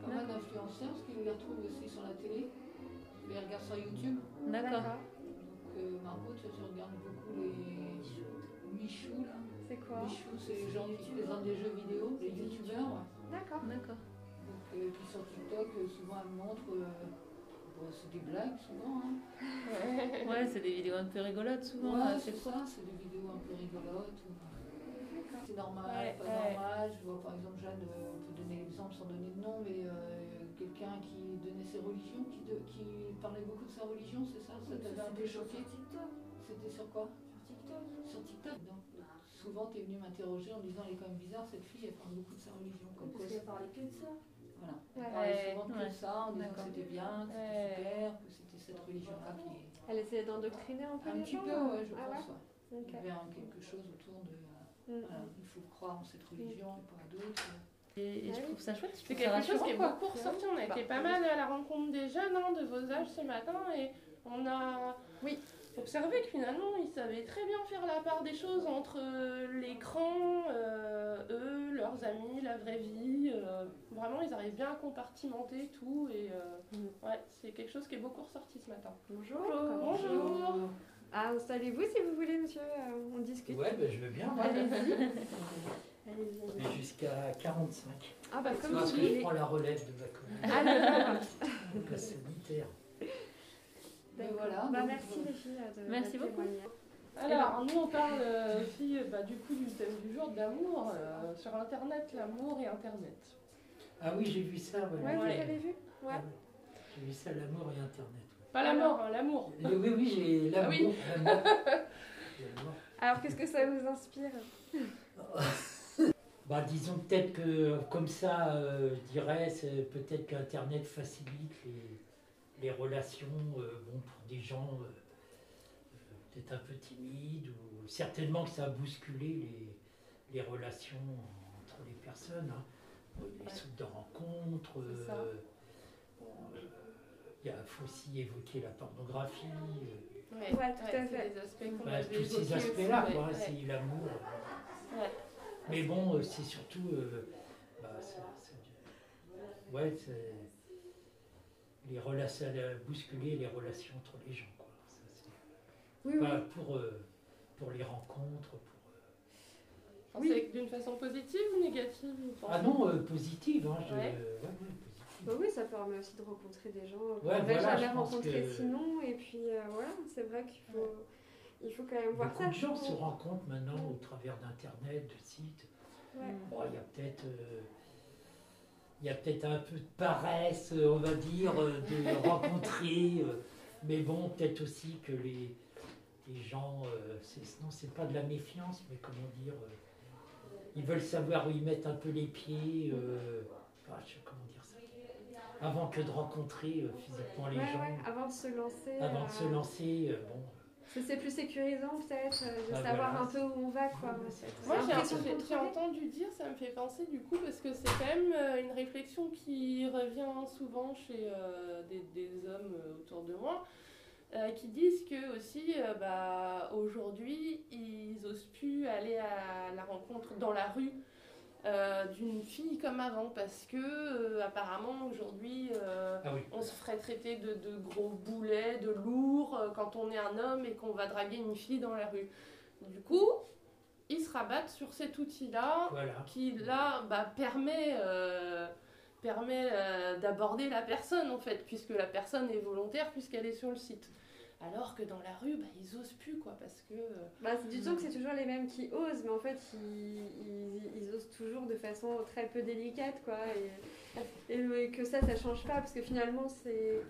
Speaker 6: Pas mal d'influenceurs, parce qu'ils les retrouvent aussi sur la télé. Ils les regardent sur YouTube.
Speaker 1: D'accord.
Speaker 6: Donc, euh, Margot, tu, tu regardes beaucoup les Michou là.
Speaker 2: C'est quoi
Speaker 6: Michou, c'est les gens qui présentent des jeux vidéo, les youtubeurs.
Speaker 2: D'accord.
Speaker 1: D'accord.
Speaker 6: Donc, euh, puis sur TikTok, euh, souvent elles montrent. euh, bon, c'est des blagues souvent. Hein.
Speaker 1: Ouais, c'est des vidéos un peu rigolotes souvent.
Speaker 6: Ouais, c'est
Speaker 1: c'est
Speaker 6: ça, c'est des vidéos un peu rigolotes. ou- C'est normal,
Speaker 4: Ouais,
Speaker 6: pas
Speaker 4: ouais.
Speaker 6: normal. Je vois par exemple Jeanne, euh, on peut donner l'exemple sans donner de nom, mais euh, quelqu'un qui donnait ses religions, qui, de- qui parlait beaucoup de sa religion, c'est ça? Ça t'avait un peu choqué
Speaker 7: Sur TikTok.
Speaker 6: C'était sur quoi?
Speaker 7: Sur TikTok.
Speaker 6: Sur TikTok donc. Souvent, tu es venu m'interroger en me disant elle est quand même bizarre, cette fille, elle parle beaucoup de sa religion. Comme
Speaker 7: Parce qu'elle parlait que de ça.
Speaker 6: voilà. Elle parlait souvent que de ça, en disant que c'était bien, que c'était
Speaker 4: Ouais.
Speaker 6: super, que c'était cette religion-là qui.
Speaker 2: Elle essayait d'endoctriner un peu
Speaker 6: Un
Speaker 2: les
Speaker 6: petit
Speaker 2: gens
Speaker 6: peu, ouais, je
Speaker 2: Ah
Speaker 6: pense.
Speaker 2: ouais.
Speaker 6: Il y avait quelque chose autour euh, voilà, il faut croire en cette religion et pas à d'autres.
Speaker 1: Et, et je
Speaker 2: Ouais.
Speaker 1: trouve ça chouette.
Speaker 4: C'est quelque chose qui est beaucoup ressorti. On a été
Speaker 2: Bah,
Speaker 4: pas mal à la rencontre des jeunes hein, de vos âges ce matin et on a
Speaker 2: Oui.
Speaker 4: observé que finalement ils savaient très bien faire la part des choses entre euh, l'écran, euh, eux, leurs amis, la vraie vie. euh, vraiment, ils arrivent bien à compartimenter tout et euh,
Speaker 2: Mm.
Speaker 4: ouais, c'est quelque chose qui est beaucoup ressorti ce matin.
Speaker 2: Bonjour.
Speaker 4: Bonjour.
Speaker 2: Ah, installez-vous si vous voulez, monsieur. euh, on discute.
Speaker 8: Ouais, ben, je veux bien. ouais.
Speaker 2: Allez-y.
Speaker 8: Mais jusqu'à 45.
Speaker 2: Ah bah comme
Speaker 8: Parce
Speaker 2: vous
Speaker 8: que je prends la relève de ma commune.
Speaker 2: Ah d'accord.
Speaker 8: Donc la sanitaire.
Speaker 6: Mais voilà.
Speaker 2: Bah
Speaker 6: donc,
Speaker 2: merci
Speaker 6: euh,
Speaker 2: les filles de
Speaker 1: Merci beaucoup.
Speaker 4: Alors, nous on parle euh, aussi bah, du coup du thème du jour de l'amour euh, sur internet, l'amour et internet.
Speaker 8: Ah oui, j'ai vu ça. Ouais,
Speaker 2: Ouais, vous
Speaker 4: Ouais.
Speaker 2: avez vu?
Speaker 8: Ah
Speaker 2: Ouais.
Speaker 8: ouais. J'ai vu ça, l'amour et Internet.
Speaker 4: Pas la mort, hein, l'amour.
Speaker 8: Oui, oui, j'ai l'amour.
Speaker 4: Ah oui.
Speaker 8: l'amour.
Speaker 2: Alors qu'est-ce que ça vous inspire
Speaker 8: Bah, disons peut-être que comme ça, euh, je dirais, c'est peut-être qu'Internet facilite les, les relations euh, bon, pour des gens euh, peut-être un peu timides, ou certainement que ça a bousculé les, les relations entre les personnes. hein. Les
Speaker 4: Ouais.
Speaker 8: sites de rencontres, bon, il faut aussi évoquer la pornographie, euh,
Speaker 4: Ouais,
Speaker 2: Ouais, tout à
Speaker 4: c'est
Speaker 2: fait.
Speaker 4: des aspects qu'on
Speaker 8: bah,
Speaker 4: avait
Speaker 8: tous ces aspects-là, quoi,
Speaker 4: ouais.
Speaker 8: c'est l'amour. euh,
Speaker 4: Ouais.
Speaker 8: mais bon, euh, c'est surtout. euh, bah, c'est- c'est- ouais, c'est. Les relations, euh, bousculer les relations entre les gens, quoi. Ça,
Speaker 2: Oui, oui.
Speaker 8: Pour, euh, pour les rencontres, pour. euh,
Speaker 4: C'est d'une façon positive ou négative
Speaker 8: Ah non, euh, positive, hein, je-
Speaker 4: Ouais.
Speaker 8: ouais, ouais, positive.
Speaker 2: Bah oui, ça permet aussi de rencontrer des gens qu'on
Speaker 8: Ouais, voilà,
Speaker 2: jamais rencontrés
Speaker 8: que-
Speaker 2: sinon. Et puis euh, voilà, c'est vrai qu'il faut, il faut quand même voir
Speaker 8: Beaucoup
Speaker 2: ça.
Speaker 8: de gens se rencontrent maintenant au travers d'Internet, de sites.
Speaker 2: Ouais.
Speaker 8: Bon, il y a peut-être. euh, il y a peut-être un peu de paresse, euh, on va dire, euh, de rencontrer. euh, mais bon, peut-être aussi que les, les gens, euh, non, c'est pas de la méfiance, mais comment dire, euh, ils veulent savoir où ils mettent un peu les pieds. euh, enfin, je sais comment dire. Avant que de rencontrer euh, physiquement les
Speaker 2: Ouais,
Speaker 8: gens,
Speaker 2: ouais, avant de se lancer.
Speaker 8: avant de
Speaker 2: euh,
Speaker 8: se lancer, euh, bon.
Speaker 2: C'est plus sécurisant peut-être euh, de
Speaker 8: Bah,
Speaker 2: savoir
Speaker 8: voilà.
Speaker 2: un peu où on va quoi.
Speaker 4: Moi, j'ai- entendu dire, ça me fait penser du coup, parce que c'est quand même euh, une réflexion qui revient souvent chez euh, des, des hommes euh, autour de moi, euh, qui disent que aussi, euh, bah, aujourd'hui, ils osent plus aller à la rencontre dans la rue euh, d'une fille comme avant, parce que euh, apparemment aujourd'hui, euh,
Speaker 8: Ah oui.
Speaker 4: on se ferait traiter de, de gros boulets, de lourds, quand on est un homme et qu'on va draguer une fille dans la rue. Du coup, ils se rabattent sur cet outil-là
Speaker 8: Voilà.
Speaker 4: qui, là, bah, permet, permet d'aborder la personne, en fait, puisque la personne est volontaire, puisqu'elle est sur le site. Alors que dans la rue, bah, ils osent plus, quoi, parce que... euh,
Speaker 2: Bah, c'est- disons que c'est toujours les mêmes qui osent, mais en fait, ils, ils- ils osent toujours de façon très peu délicate, quoi. Et, et que ça, ça change pas, parce que finalement, c'est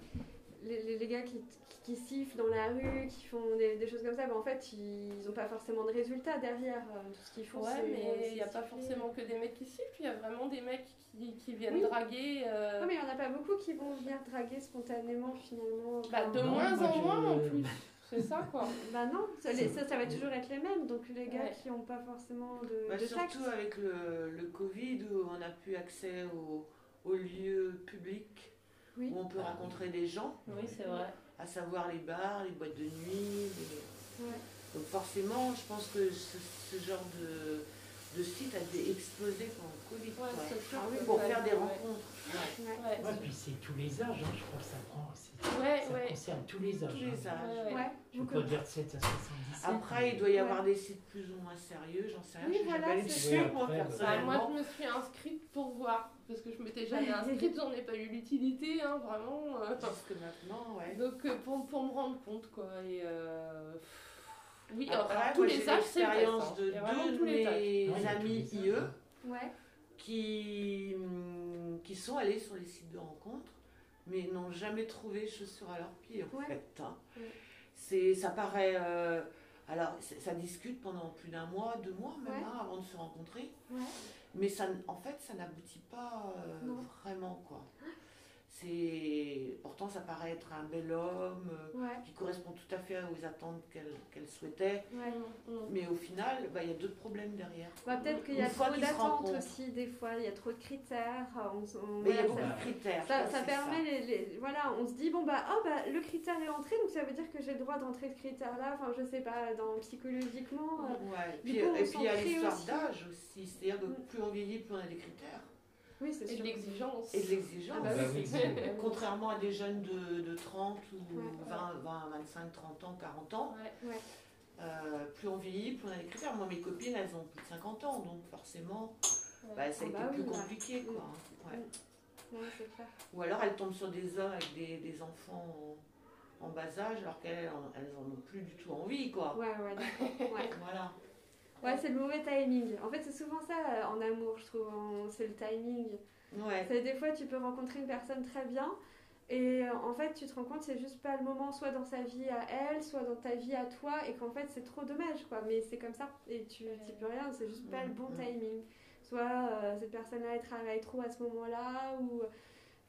Speaker 2: les, les- les gars qui, qui, sifflent dans la rue, qui font des, des choses comme ça, bah, en fait, ils n'ont pas forcément de résultats derrière. euh, Tout ce qu'ils font,
Speaker 4: Ouais, mais il
Speaker 2: c'est
Speaker 4: n'y a pas forcément que des mecs qui sifflent, il y a vraiment des mecs qui, qui viennent
Speaker 2: Oui.
Speaker 4: draguer. euh,
Speaker 2: Non, mais il n'y en a pas beaucoup qui vont venir draguer spontanément, finalement.
Speaker 4: bah, de
Speaker 8: Non,
Speaker 4: moins
Speaker 8: moi,
Speaker 4: en
Speaker 8: je-
Speaker 4: moins, en plus. C'est ça, quoi.
Speaker 2: Bah non, ça, les- ça, ça va toujours être les mêmes. Donc les gars
Speaker 4: Ouais.
Speaker 2: qui n'ont pas forcément de,
Speaker 5: Bah,
Speaker 2: de tact.
Speaker 5: surtout avec le, le Covid où on n'a plus accès aux, lieux publics
Speaker 2: Oui.
Speaker 5: où on peut rencontrer des gens,
Speaker 1: Oui, c'est vrai.
Speaker 5: À savoir les bars, les boîtes de nuit. les-
Speaker 2: Ouais.
Speaker 5: Donc forcément, je pense que ce, ce genre de, de site a dé- explosé pendant le Covid. quoi.
Speaker 4: c'est sûr
Speaker 2: Ah oui,
Speaker 4: que
Speaker 5: Pour faire des
Speaker 4: ouais.
Speaker 5: rencontres. Ouais.
Speaker 2: Ouais.
Speaker 4: Ouais.
Speaker 8: Ouais, puis c'est tous les âges, hein, je crois que ça prend.
Speaker 4: Ouais,
Speaker 8: ça
Speaker 4: ouais.
Speaker 8: concerne tous les âges.
Speaker 5: Tous les
Speaker 8: hein.
Speaker 5: âges.
Speaker 4: Ouais, ouais.
Speaker 2: Ouais,
Speaker 8: Je peux pas dire de 7 à 77.
Speaker 5: Après, il doit y avoir des sites plus ou moins sérieux, j'en sais rien.
Speaker 2: Oui,
Speaker 5: je suis
Speaker 2: voilà, c'est
Speaker 8: ça.
Speaker 5: moi,
Speaker 8: Ouais,
Speaker 4: Bah, moi, je me suis inscrite pour voir, parce que je m'étais jamais inscrite, j'en ai pas eu l'utilité, hein, vraiment. euh.
Speaker 5: Jusque maintenant, ouais.
Speaker 4: Donc, euh, pour, pour me rendre compte, quoi. Et euh, Oui,
Speaker 5: Après,
Speaker 4: alors, tous
Speaker 5: moi,
Speaker 4: les
Speaker 5: j'ai
Speaker 4: âges, c'est vrai.
Speaker 5: l'expérience
Speaker 4: ça.
Speaker 5: de
Speaker 4: Il y a vraiment
Speaker 5: deux de
Speaker 4: tous les
Speaker 5: mes
Speaker 8: tous
Speaker 5: amis IE
Speaker 8: âges.
Speaker 2: Ouais.
Speaker 5: qui, hum, qui sont allés sur les sites de rencontres, mais n'ont jamais trouvé chaussures à leurs pieds, en
Speaker 2: Ouais.
Speaker 5: fait. hein.
Speaker 2: Ouais.
Speaker 5: C'est, ça paraît... euh, alors, c'est- ça discute pendant plus d'un mois, deux mois même,
Speaker 2: Ouais.
Speaker 5: hein, avant de se rencontrer.
Speaker 2: Ouais.
Speaker 5: Mais ça, n- en fait, ça n'aboutit pas euh,
Speaker 2: Non.
Speaker 5: vraiment, quoi. C'est... Pourtant, ça paraît être un bel homme euh,
Speaker 2: Ouais.
Speaker 5: qui correspond tout à fait aux attentes qu'elle, qu'elle souhaitait.
Speaker 2: Ouais.
Speaker 4: Mm.
Speaker 5: Mais au final, bah, il y a d'autres problèmes derrière.
Speaker 2: Bah, peut-être qu'il y a trop d'attentes aussi, des fois, il y a trop de critères. On, s- on-
Speaker 5: Mais il y a beaucoup
Speaker 2: ça-
Speaker 5: de critères.
Speaker 2: Ça,
Speaker 5: c'est
Speaker 2: permet, Les, les- voilà, on se dit, bon bah, oh, bah, le critère est entré, donc ça veut dire que j'ai le droit d'entrer ce critère-là, enfin je sais pas, dans, psychologiquement. euh,
Speaker 5: Ouais. Puis,
Speaker 2: coup, on
Speaker 5: et puis il y a l'histoire
Speaker 2: aussi.
Speaker 5: d'âge aussi. C'est-à-dire que
Speaker 2: Mm.
Speaker 5: plus on vieillit, plus on a des critères.
Speaker 2: Oui, c'est
Speaker 4: Et de l'exigence.
Speaker 5: Et de l'exigence.
Speaker 2: Ah bah
Speaker 8: Bah
Speaker 2: oui, sûr.
Speaker 5: Contrairement à des jeunes de, de 30 ou
Speaker 2: Ouais.
Speaker 5: 20, 20, 25, 30 ans, 40 ans,
Speaker 4: Ouais.
Speaker 2: Ouais.
Speaker 5: euh, plus on vieillit, plus on a des critères. Moi, mes copines, elles ont plus de 50 ans, donc forcément, bah, ça a
Speaker 2: Ah
Speaker 5: été
Speaker 2: bah
Speaker 5: plus
Speaker 2: oui, ouais.
Speaker 5: compliqué. Quoi.
Speaker 2: Mm.
Speaker 5: Ouais.
Speaker 2: Ouais, c'est clair.
Speaker 5: Ou alors, elles tombent sur des hommes avec des, des enfants en, en bas âge, alors qu'elles en, elles en ont plus du tout envie. Quoi.
Speaker 2: Ouais, ouais, d'accord. Ouais. C'est le mauvais timing. En fait, c'est souvent ça euh, en amour, je trouve. en- C'est le timing.
Speaker 5: Ouais.
Speaker 2: C'est des fois, tu peux rencontrer une personne très bien. Et euh, en fait, tu te rends compte, c'est juste pas le moment, soit dans sa vie à elle, soit dans ta vie à toi, et qu'en fait, c'est trop dommage, quoi. Mais c'est comme ça, et tu n'y peux rien, c'est juste pas le bon timing. Soit euh, cette personne-là, elle travaille trop à ce moment-là, ou.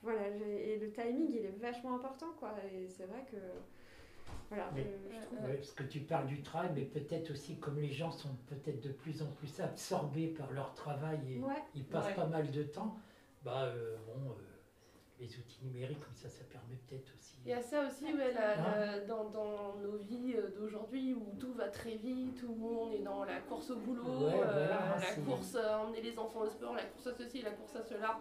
Speaker 2: Voilà, et le timing, il est vachement important, quoi. Et c'est vrai que. Voilà,
Speaker 8: Oui.
Speaker 2: je, je trouve.
Speaker 8: Parce que tu parles du travail, mais peut-être aussi comme les gens sont peut-être de plus en plus absorbés par leur travail et
Speaker 2: Ouais,
Speaker 8: ils passent
Speaker 5: Ouais.
Speaker 8: pas mal de temps, bah euh, bon, euh, les outils numériques comme ça, ça permet peut-être aussi.
Speaker 4: Il y a ça aussi ouais, la- la- dans, dans nos vies euh, d'aujourd'hui où tout va très vite, où on est dans la course au boulot,
Speaker 8: Ouais,
Speaker 4: euh,
Speaker 8: voilà,
Speaker 4: la course à emmener les enfants au sport, la course à ceci, la course à cela.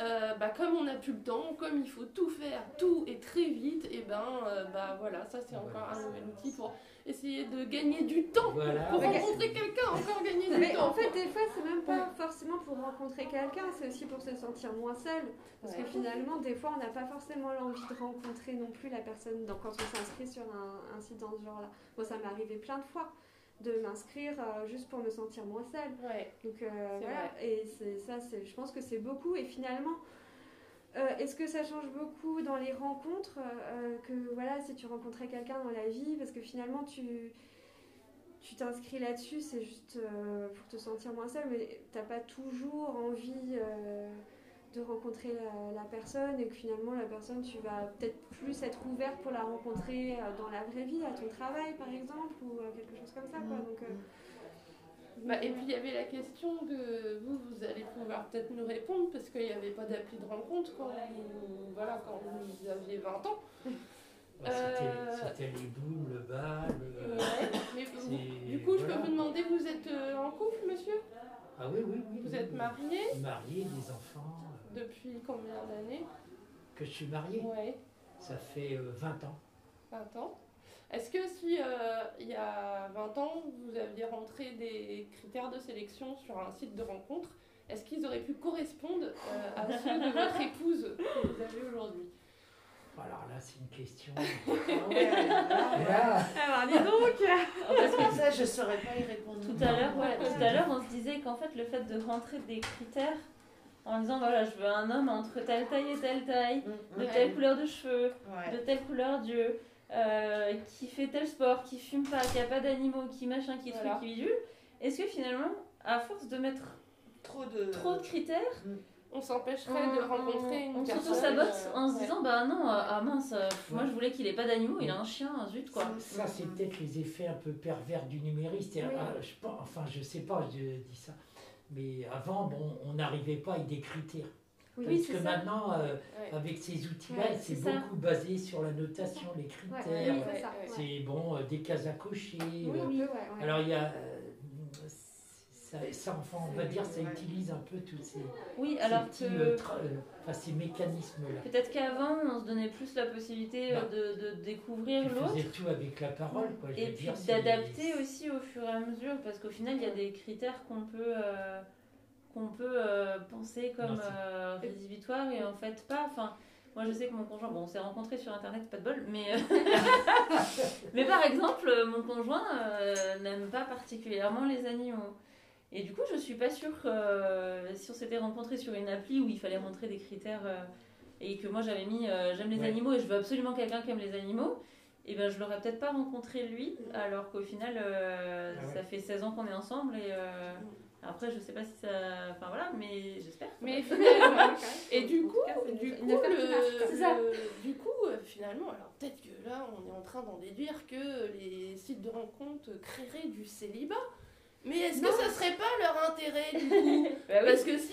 Speaker 4: Euh, bah, comme on n'a plus le temps, comme il faut tout faire, tout et très vite, et ben euh, bah voilà, ça c'est encore un nouvel outil pour essayer de gagner du temps
Speaker 8: Voilà.
Speaker 4: pour
Speaker 2: Mais-
Speaker 4: rencontrer quelqu'un, encore gagner du
Speaker 2: Mais
Speaker 4: temps.
Speaker 2: en fait, des fois, c'est même pas forcément pour rencontrer quelqu'un, c'est aussi pour se sentir moins seul. Parce que finalement, des fois, on n'a pas forcément l'envie de rencontrer non plus la personne dans- quand on s'inscrit sur un, un site dans ce genre-là. Moi, ça m'est arrivé plein de fois. De m'inscrire euh, juste pour me sentir moins seule.
Speaker 4: Ouais.
Speaker 2: Donc euh, voilà, et c'est ça, c'est, je pense que c'est beaucoup. Et finalement, euh, est-ce que ça change beaucoup dans les rencontres que voilà, si tu rencontrais quelqu'un dans la vie, parce que finalement tu tu t'inscris là-dessus, c'est juste pour te sentir moins seule, mais t'as pas toujours envie de rencontrer la, la personne et que finalement la personne, tu vas peut-être plus être ouverte pour la rencontrer euh, dans la vraie vie, à ton travail par exemple, ou euh, quelque chose comme ça. Quoi. Donc, euh,
Speaker 4: Bah, et puis il y avait la question que vous, vous allez pouvoir peut-être nous répondre parce qu'il n'y avait pas d'appli de rencontre quand vous, voilà, quand vous aviez 20 ans.
Speaker 8: Bah, c'était-
Speaker 4: Euh,
Speaker 8: les boules, le bal. euh,
Speaker 4: Ouais. Mais vous- du coup, je peux vous demander, vous êtes euh, en couple, monsieur?
Speaker 8: Ah oui, oui, oui.
Speaker 4: Vous
Speaker 8: oui,
Speaker 4: êtes
Speaker 8: oui.
Speaker 4: marié
Speaker 8: Marié, des enfants. Euh,
Speaker 4: depuis combien d'années
Speaker 8: Que je suis marié.
Speaker 4: Ouais,
Speaker 8: Ça fait euh, 20 ans.
Speaker 4: 20 ans. Est-ce que si euh, il y a 20 ans, vous aviez rentré des critères de sélection sur un site de rencontre, est-ce qu'ils auraient pu correspondre euh, à ceux de votre épouse que vous avez aujourd'hui
Speaker 8: Alors là, c'est une question.
Speaker 5: Ah ouais, là,
Speaker 8: Et là,
Speaker 2: Alors, dis donc
Speaker 1: Parce que.
Speaker 5: Ça, je saurais pas y répondre.
Speaker 1: Tout à l'heure, ouais, tout à l'heure, on se disait qu'en fait, le fait de rentrer des critères en disant voilà, je veux un homme entre telle taille et telle taille,
Speaker 5: Mm,
Speaker 1: de
Speaker 5: mm.
Speaker 1: telle couleur de cheveux,
Speaker 5: Ouais.
Speaker 1: de telle couleur d'yeux, euh, qui fait tel sport, qui fume pas, qui a pas d'animaux, qui machin, qui
Speaker 4: Voilà.
Speaker 1: truc, qui bidule. Est-ce que finalement, à force de mettre
Speaker 5: Trop de.
Speaker 1: trop de critères,
Speaker 4: On s'empêcherait de rencontrer une
Speaker 1: on
Speaker 4: personne.
Speaker 1: s'auto-sabote
Speaker 4: euh,
Speaker 1: en se
Speaker 4: ouais.
Speaker 1: disant bah non, euh, ah mince, euh, moi
Speaker 8: Ouais.
Speaker 1: je voulais qu'il ait pas d'animaux, il a un chien, zut quoi.
Speaker 8: ça, c'est peut-être les effets un peu pervers du numérique. C'est-
Speaker 2: Oui.
Speaker 8: ah, je pense- enfin, je sais pas, je dis ça. Mais avant, bon, on n'arrivait pas avec des critères.
Speaker 1: Oui,
Speaker 8: Parce que
Speaker 1: ça.
Speaker 8: maintenant, euh,
Speaker 4: Ouais.
Speaker 8: avec ces outils-là,
Speaker 1: Ouais,
Speaker 8: c'est
Speaker 1: ça.
Speaker 8: beaucoup basé sur la notation, les critères.
Speaker 2: Ouais, oui, c'est
Speaker 8: bon, euh, des cases à cocher.
Speaker 2: Oui,
Speaker 8: euh,
Speaker 2: ouais, ouais.
Speaker 8: Alors il y a. ça, ça, enfin, on va dire, ça utilise un peu tous ces,
Speaker 1: Oui,
Speaker 8: ces
Speaker 1: alors
Speaker 8: petits,
Speaker 1: que
Speaker 8: euh, tra- euh, enfin, ces mécanismes-là.
Speaker 1: peut-être qu'avant on se donnait plus la possibilité euh,
Speaker 8: Bah,
Speaker 1: de, de découvrir
Speaker 8: Tu
Speaker 1: l'autre.
Speaker 8: faisais tout avec la parole, quoi. je
Speaker 1: Et puis d'adapter aussi au fur et à mesure, parce qu'au final, il y a des critères qu'on peut, euh, qu'on peut euh, penser comme euh, rédhibitoires et en fait pas. Enfin, moi, je sais que mon conjoint, bon, on s'est rencontrés sur Internet, pas de bol, mais, mais par exemple, mon conjoint euh, n'aime pas particulièrement les animaux. Et du coup, je suis pas sûre que euh, si on s'était rencontrés sur une appli où il fallait montrer des critères euh, et que moi j'avais mis euh, j'aime les
Speaker 8: Ouais.
Speaker 1: animaux et je veux absolument quelqu'un qui aime les animaux, et ben je l'aurais peut-être pas rencontré lui, alors qu'au final euh,
Speaker 8: Ah ouais.
Speaker 1: ça fait 16 ans qu'on est ensemble et euh, après je sais pas si ça. Enfin voilà, mais j'espère.
Speaker 4: Mais finalement, et du coup,
Speaker 2: cas,
Speaker 4: du coup, le,
Speaker 1: ça.
Speaker 4: du coup, finalement, alors peut-être que là, on est en train d'en déduire que les sites de rencontres créeraient du célibat. Mais est-ce que ça serait pas leur intérêt du coup
Speaker 1: Bah oui.
Speaker 4: Parce que si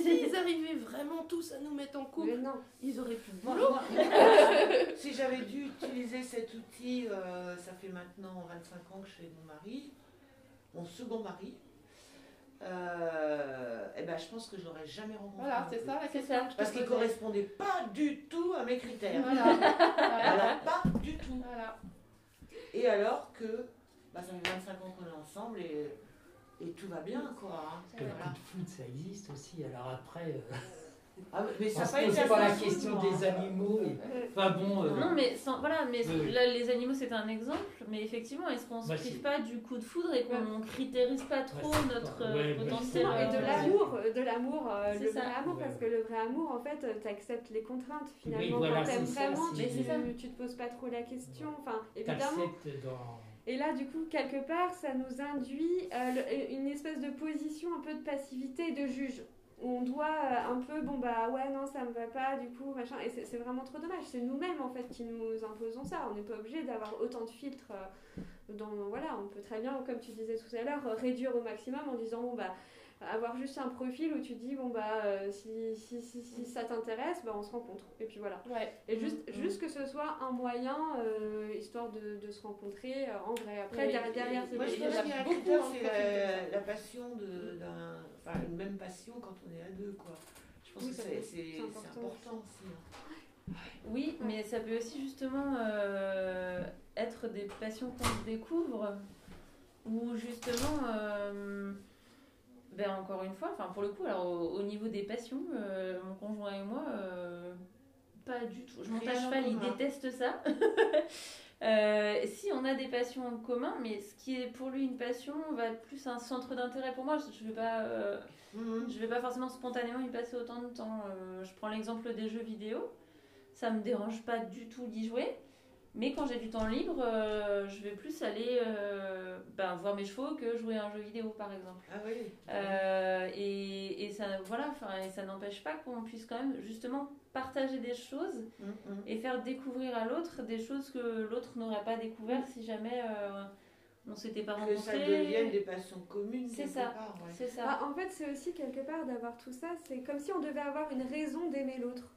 Speaker 4: s'ils arrivaient vraiment tous à nous mettre en couple,
Speaker 2: non.
Speaker 4: ils auraient plus de
Speaker 5: Moi,
Speaker 4: boulot.
Speaker 5: moi, si j'avais dû utiliser cet outil, euh, ça fait maintenant 25 ans que je suis mon mari, mon second mari, euh, eh ben, je pense que je l'aurais jamais rencontré.
Speaker 4: Voilà, c'est ça la
Speaker 1: C'est
Speaker 4: question.
Speaker 5: Parce qu'il correspondait pas du tout à mes critères.
Speaker 4: Voilà.
Speaker 5: pas du tout.
Speaker 4: Voilà.
Speaker 5: Et alors que bah, ça fait 25 ans qu'on est ensemble et, et tout va bien, quoi. hein.
Speaker 8: Que le coup de foot, ça existe aussi. Alors après, euh,
Speaker 5: Ah, mais
Speaker 8: on
Speaker 5: ça
Speaker 8: se
Speaker 5: n'a pas
Speaker 8: pose pas la question des animaux. Et... Enfin bon, euh,
Speaker 1: Non, mais sans- voilà, mais
Speaker 8: Oui,
Speaker 1: là, les animaux, c'est un exemple. Mais effectivement, est-ce qu'on se
Speaker 8: Bah,
Speaker 1: prive pas du coup de foudre et qu'on critérise pas trop notre
Speaker 8: pas-
Speaker 1: euh,
Speaker 8: ouais,
Speaker 1: potentiel
Speaker 2: et de
Speaker 1: euh,
Speaker 2: l'amour, de l'amour, euh, le
Speaker 1: ça.
Speaker 2: vrai amour,
Speaker 8: Ouais,
Speaker 2: parce que le vrai amour, en fait, tu acceptes les contraintes finalement.
Speaker 8: Oui, voilà,
Speaker 2: Quand t'aimes
Speaker 8: ça,
Speaker 2: vraiment, tu,
Speaker 1: Mais ça.
Speaker 2: tu te poses pas trop la question. Enfin, évidemment.
Speaker 8: dans.
Speaker 2: Et là, du coup, quelque part, ça nous induit euh, le- une espèce de position un peu de passivité de juge. On doit euh, un peu, bon bah ouais, non, ça me va pas, du coup, machin. Et c'est vraiment trop dommage. C'est nous-mêmes, en fait, qui nous imposons ça. On n'est pas obligé d'avoir autant de filtres. euh, dans, voilà, on peut très bien, comme tu disais tout à l'heure, euh, réduire au maximum en disant, bon bah, avoir juste un profil où tu dis, bon bah, euh, si, si, si, si ça t'intéresse, bah, on se rencontre. Et puis voilà.
Speaker 4: Ouais.
Speaker 2: Et juste,
Speaker 1: Mhm.
Speaker 2: juste que ce soit un moyen, euh, histoire de, de se rencontrer euh, en vrai. Après,
Speaker 4: Oui,
Speaker 2: derrière, derrière c'est
Speaker 5: Moi, je pense qu'il y a
Speaker 4: beaucoup,
Speaker 5: c'est la, la passion de- d'un. Enfin, une même passion quand on est à deux, quoi. Je pense
Speaker 2: Oui,
Speaker 5: que c'est c'est-
Speaker 2: important
Speaker 5: important, aussi. hein.
Speaker 1: Oui, mais ça peut aussi justement euh, être des passions qu'on découvre, ou justement, euh, ben encore une fois, enfin pour le coup, alors au, au niveau des passions, euh, mon conjoint et moi, euh, pas du tout. Je monte à cheval, il déteste ça. Euh, si on a des passions en commun, mais ce qui est pour lui une passion va être plus un centre d'intérêt pour moi. Je, je vais pas,
Speaker 5: Mhm.
Speaker 1: je vais pas forcément spontanément y passer autant de temps. Je prends l'exemple des jeux vidéo. Ça me dérange pas du tout d'y jouer. Mais quand j'ai du temps libre, euh, je vais plus aller euh, ben, voir mes chevaux que jouer à un jeu vidéo, par exemple.
Speaker 5: Ah oui.
Speaker 1: Euh, et, et ça, voilà, enfin, et ça n'empêche pas qu'on puisse quand même justement partager des choses
Speaker 5: Mhm.
Speaker 1: et faire découvrir à l'autre des choses que l'autre n'aurait pas découvert si jamais euh, on s'était pas
Speaker 5: Que ça
Speaker 1: rencontrés.
Speaker 5: devienne des passions communes.
Speaker 1: C'est
Speaker 5: quelque
Speaker 1: ça.
Speaker 5: part, ouais.
Speaker 1: C'est ça.
Speaker 2: Bah, en fait, c'est aussi quelque part d'avoir tout ça, c'est comme si on devait avoir une raison d'aimer l'autre.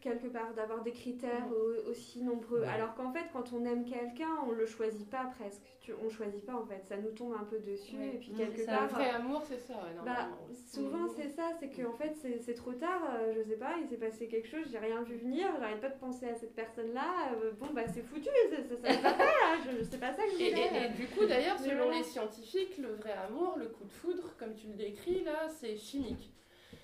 Speaker 2: Quelque part, d'avoir des critères au- aussi nombreux.
Speaker 8: Ouais.
Speaker 2: Alors qu'en fait, quand on aime quelqu'un, on le choisit pas presque. Tu, on choisit pas en fait, ça nous tombe un peu dessus.
Speaker 1: Ouais.
Speaker 2: Et puis
Speaker 5: Mm,
Speaker 2: quelque
Speaker 1: c'est ça.
Speaker 4: Le
Speaker 2: part.
Speaker 4: vrai amour, c'est ça, ouais,
Speaker 2: Bah, souvent c'est ça, c'est qu'en fait c'est c'est trop tard, euh, je sais pas, il s'est passé quelque chose, j'ai rien vu venir, j'arrête pas de penser à cette personne-là, euh, bon bah c'est foutu, ça, ça, pas là, je, c'est pas ça que je
Speaker 4: Et,
Speaker 2: voulais.
Speaker 4: et- et du coup, d'ailleurs, selon
Speaker 2: voilà.
Speaker 4: les scientifiques, le vrai amour, le coup de foudre, comme tu le décris là, c'est chimique.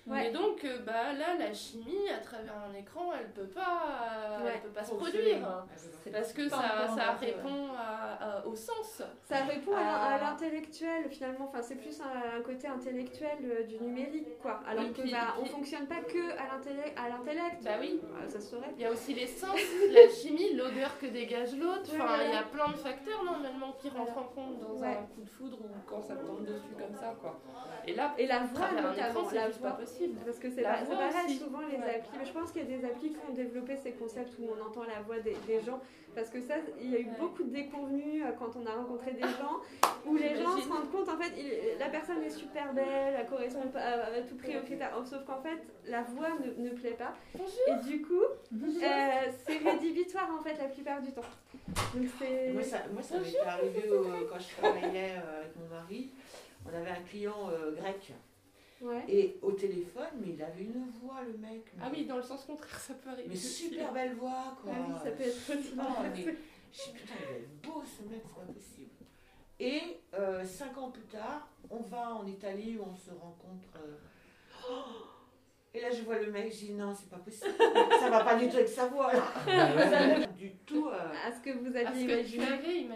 Speaker 2: Ouais.
Speaker 4: Et donc, euh, bah, là, la chimie, à travers un écran, elle peut pas,
Speaker 2: Ouais.
Speaker 4: elle peut pas se produire.
Speaker 1: C'est
Speaker 4: Parce que ça, ça répond à- à- au sens.
Speaker 2: Ça répond à,
Speaker 4: Ah.
Speaker 2: à l'intellectuel finalement, enfin c'est plus un, un côté intellectuel euh, du numérique quoi. Alors
Speaker 4: Oui,
Speaker 2: que
Speaker 4: puis-
Speaker 2: bah, on fonctionne pas que à l'intellect, à l'intellect.
Speaker 4: Bah oui.
Speaker 2: Ah, ça se saurait.
Speaker 4: Il y a aussi les sens, la chimie, l'odeur que dégage l'autre. Enfin,
Speaker 2: ouais,
Speaker 4: il y a plein de facteurs normalement qui rentrent en compte dans
Speaker 2: Ouais.
Speaker 4: un coup de foudre ou quand ça tombe dessus comme ça, quoi. Et là,
Speaker 2: Et la voix notamment,
Speaker 4: c'est
Speaker 2: la
Speaker 4: juste pas
Speaker 2: voix.
Speaker 4: Possible.
Speaker 2: Parce que c'est
Speaker 4: La
Speaker 2: pareil,
Speaker 4: aussi.
Speaker 2: souvent les
Speaker 4: Ouais.
Speaker 2: applis. Mais je pense qu'il y a des applis qui ont développé ces concepts où on entend la voix des, des gens. Parce que ça, il y a eu
Speaker 4: Ouais.
Speaker 2: beaucoup de déconvenus euh, quand on a rencontré des gens où les gens se rendent compte, en fait, il- la personne est super belle, elle correspond pas à, à tout prix aux critères. Sauf qu'en fait, la voix ne, ne plaît pas. Et du coup, euh, c'est rédhibitoire en fait la plupart du temps. Donc.
Speaker 5: Moi, ça, moi, ça m'est arrivé au- quand je travaillais euh, avec mon mari. On avait un client euh, grec.
Speaker 2: Ouais.
Speaker 5: Et au téléphone, mais il avait une voix, le mec. mais-
Speaker 4: Ah oui, dans le sens contraire, ça peut arriver.
Speaker 5: Mais super belle voix, quoi.
Speaker 2: Ah oui, ça peut être aussi.
Speaker 5: Ah, mais je dis, putain, il est beau ce mec, c'est pas possible. Et euh, cinq ans plus tard, on va en Italie où on se rencontre. euh, oh et là, je vois le mec, je dis non, c'est pas possible. Ça va pas du tout avec sa voix. là. Ça va pas du tout. euh,
Speaker 2: À ce que vous aviez imaginé.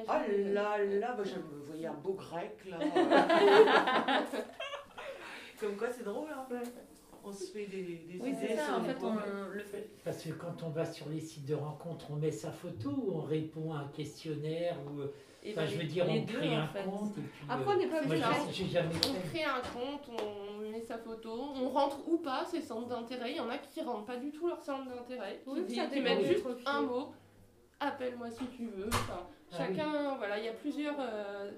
Speaker 5: Oh là là, bah, je me voyais un beau grec là. Comme quoi, c'est drôle, hein.
Speaker 2: Ouais.
Speaker 5: On se fait des, des
Speaker 1: Oui,
Speaker 5: idées
Speaker 1: c'est ça.
Speaker 5: sur
Speaker 1: En fait, on le fait.
Speaker 8: Parce que quand on va sur les sites de rencontres, on met sa photo ou on répond à un questionnaire ou euh,
Speaker 1: Et
Speaker 8: enfin,
Speaker 1: ben,
Speaker 8: je veux dire, on
Speaker 1: deux,
Speaker 8: crée
Speaker 1: en
Speaker 8: un
Speaker 1: fait.
Speaker 8: compte et puis.
Speaker 2: Après, on n'est pas
Speaker 8: euh, moi,
Speaker 2: obligé
Speaker 4: On crée un compte, on met sa photo, on rentre ou pas ses centres d'intérêt. Il y en a qui rentrent pas du tout leur centre d'intérêt,
Speaker 2: Oui,
Speaker 4: qui,
Speaker 2: ça
Speaker 4: qui
Speaker 2: dépend
Speaker 4: mettent juste
Speaker 2: profils.
Speaker 4: un mot. Appelle-moi si tu veux. Enfin,
Speaker 8: Ah
Speaker 4: chacun, voilà, il y a plusieurs euh,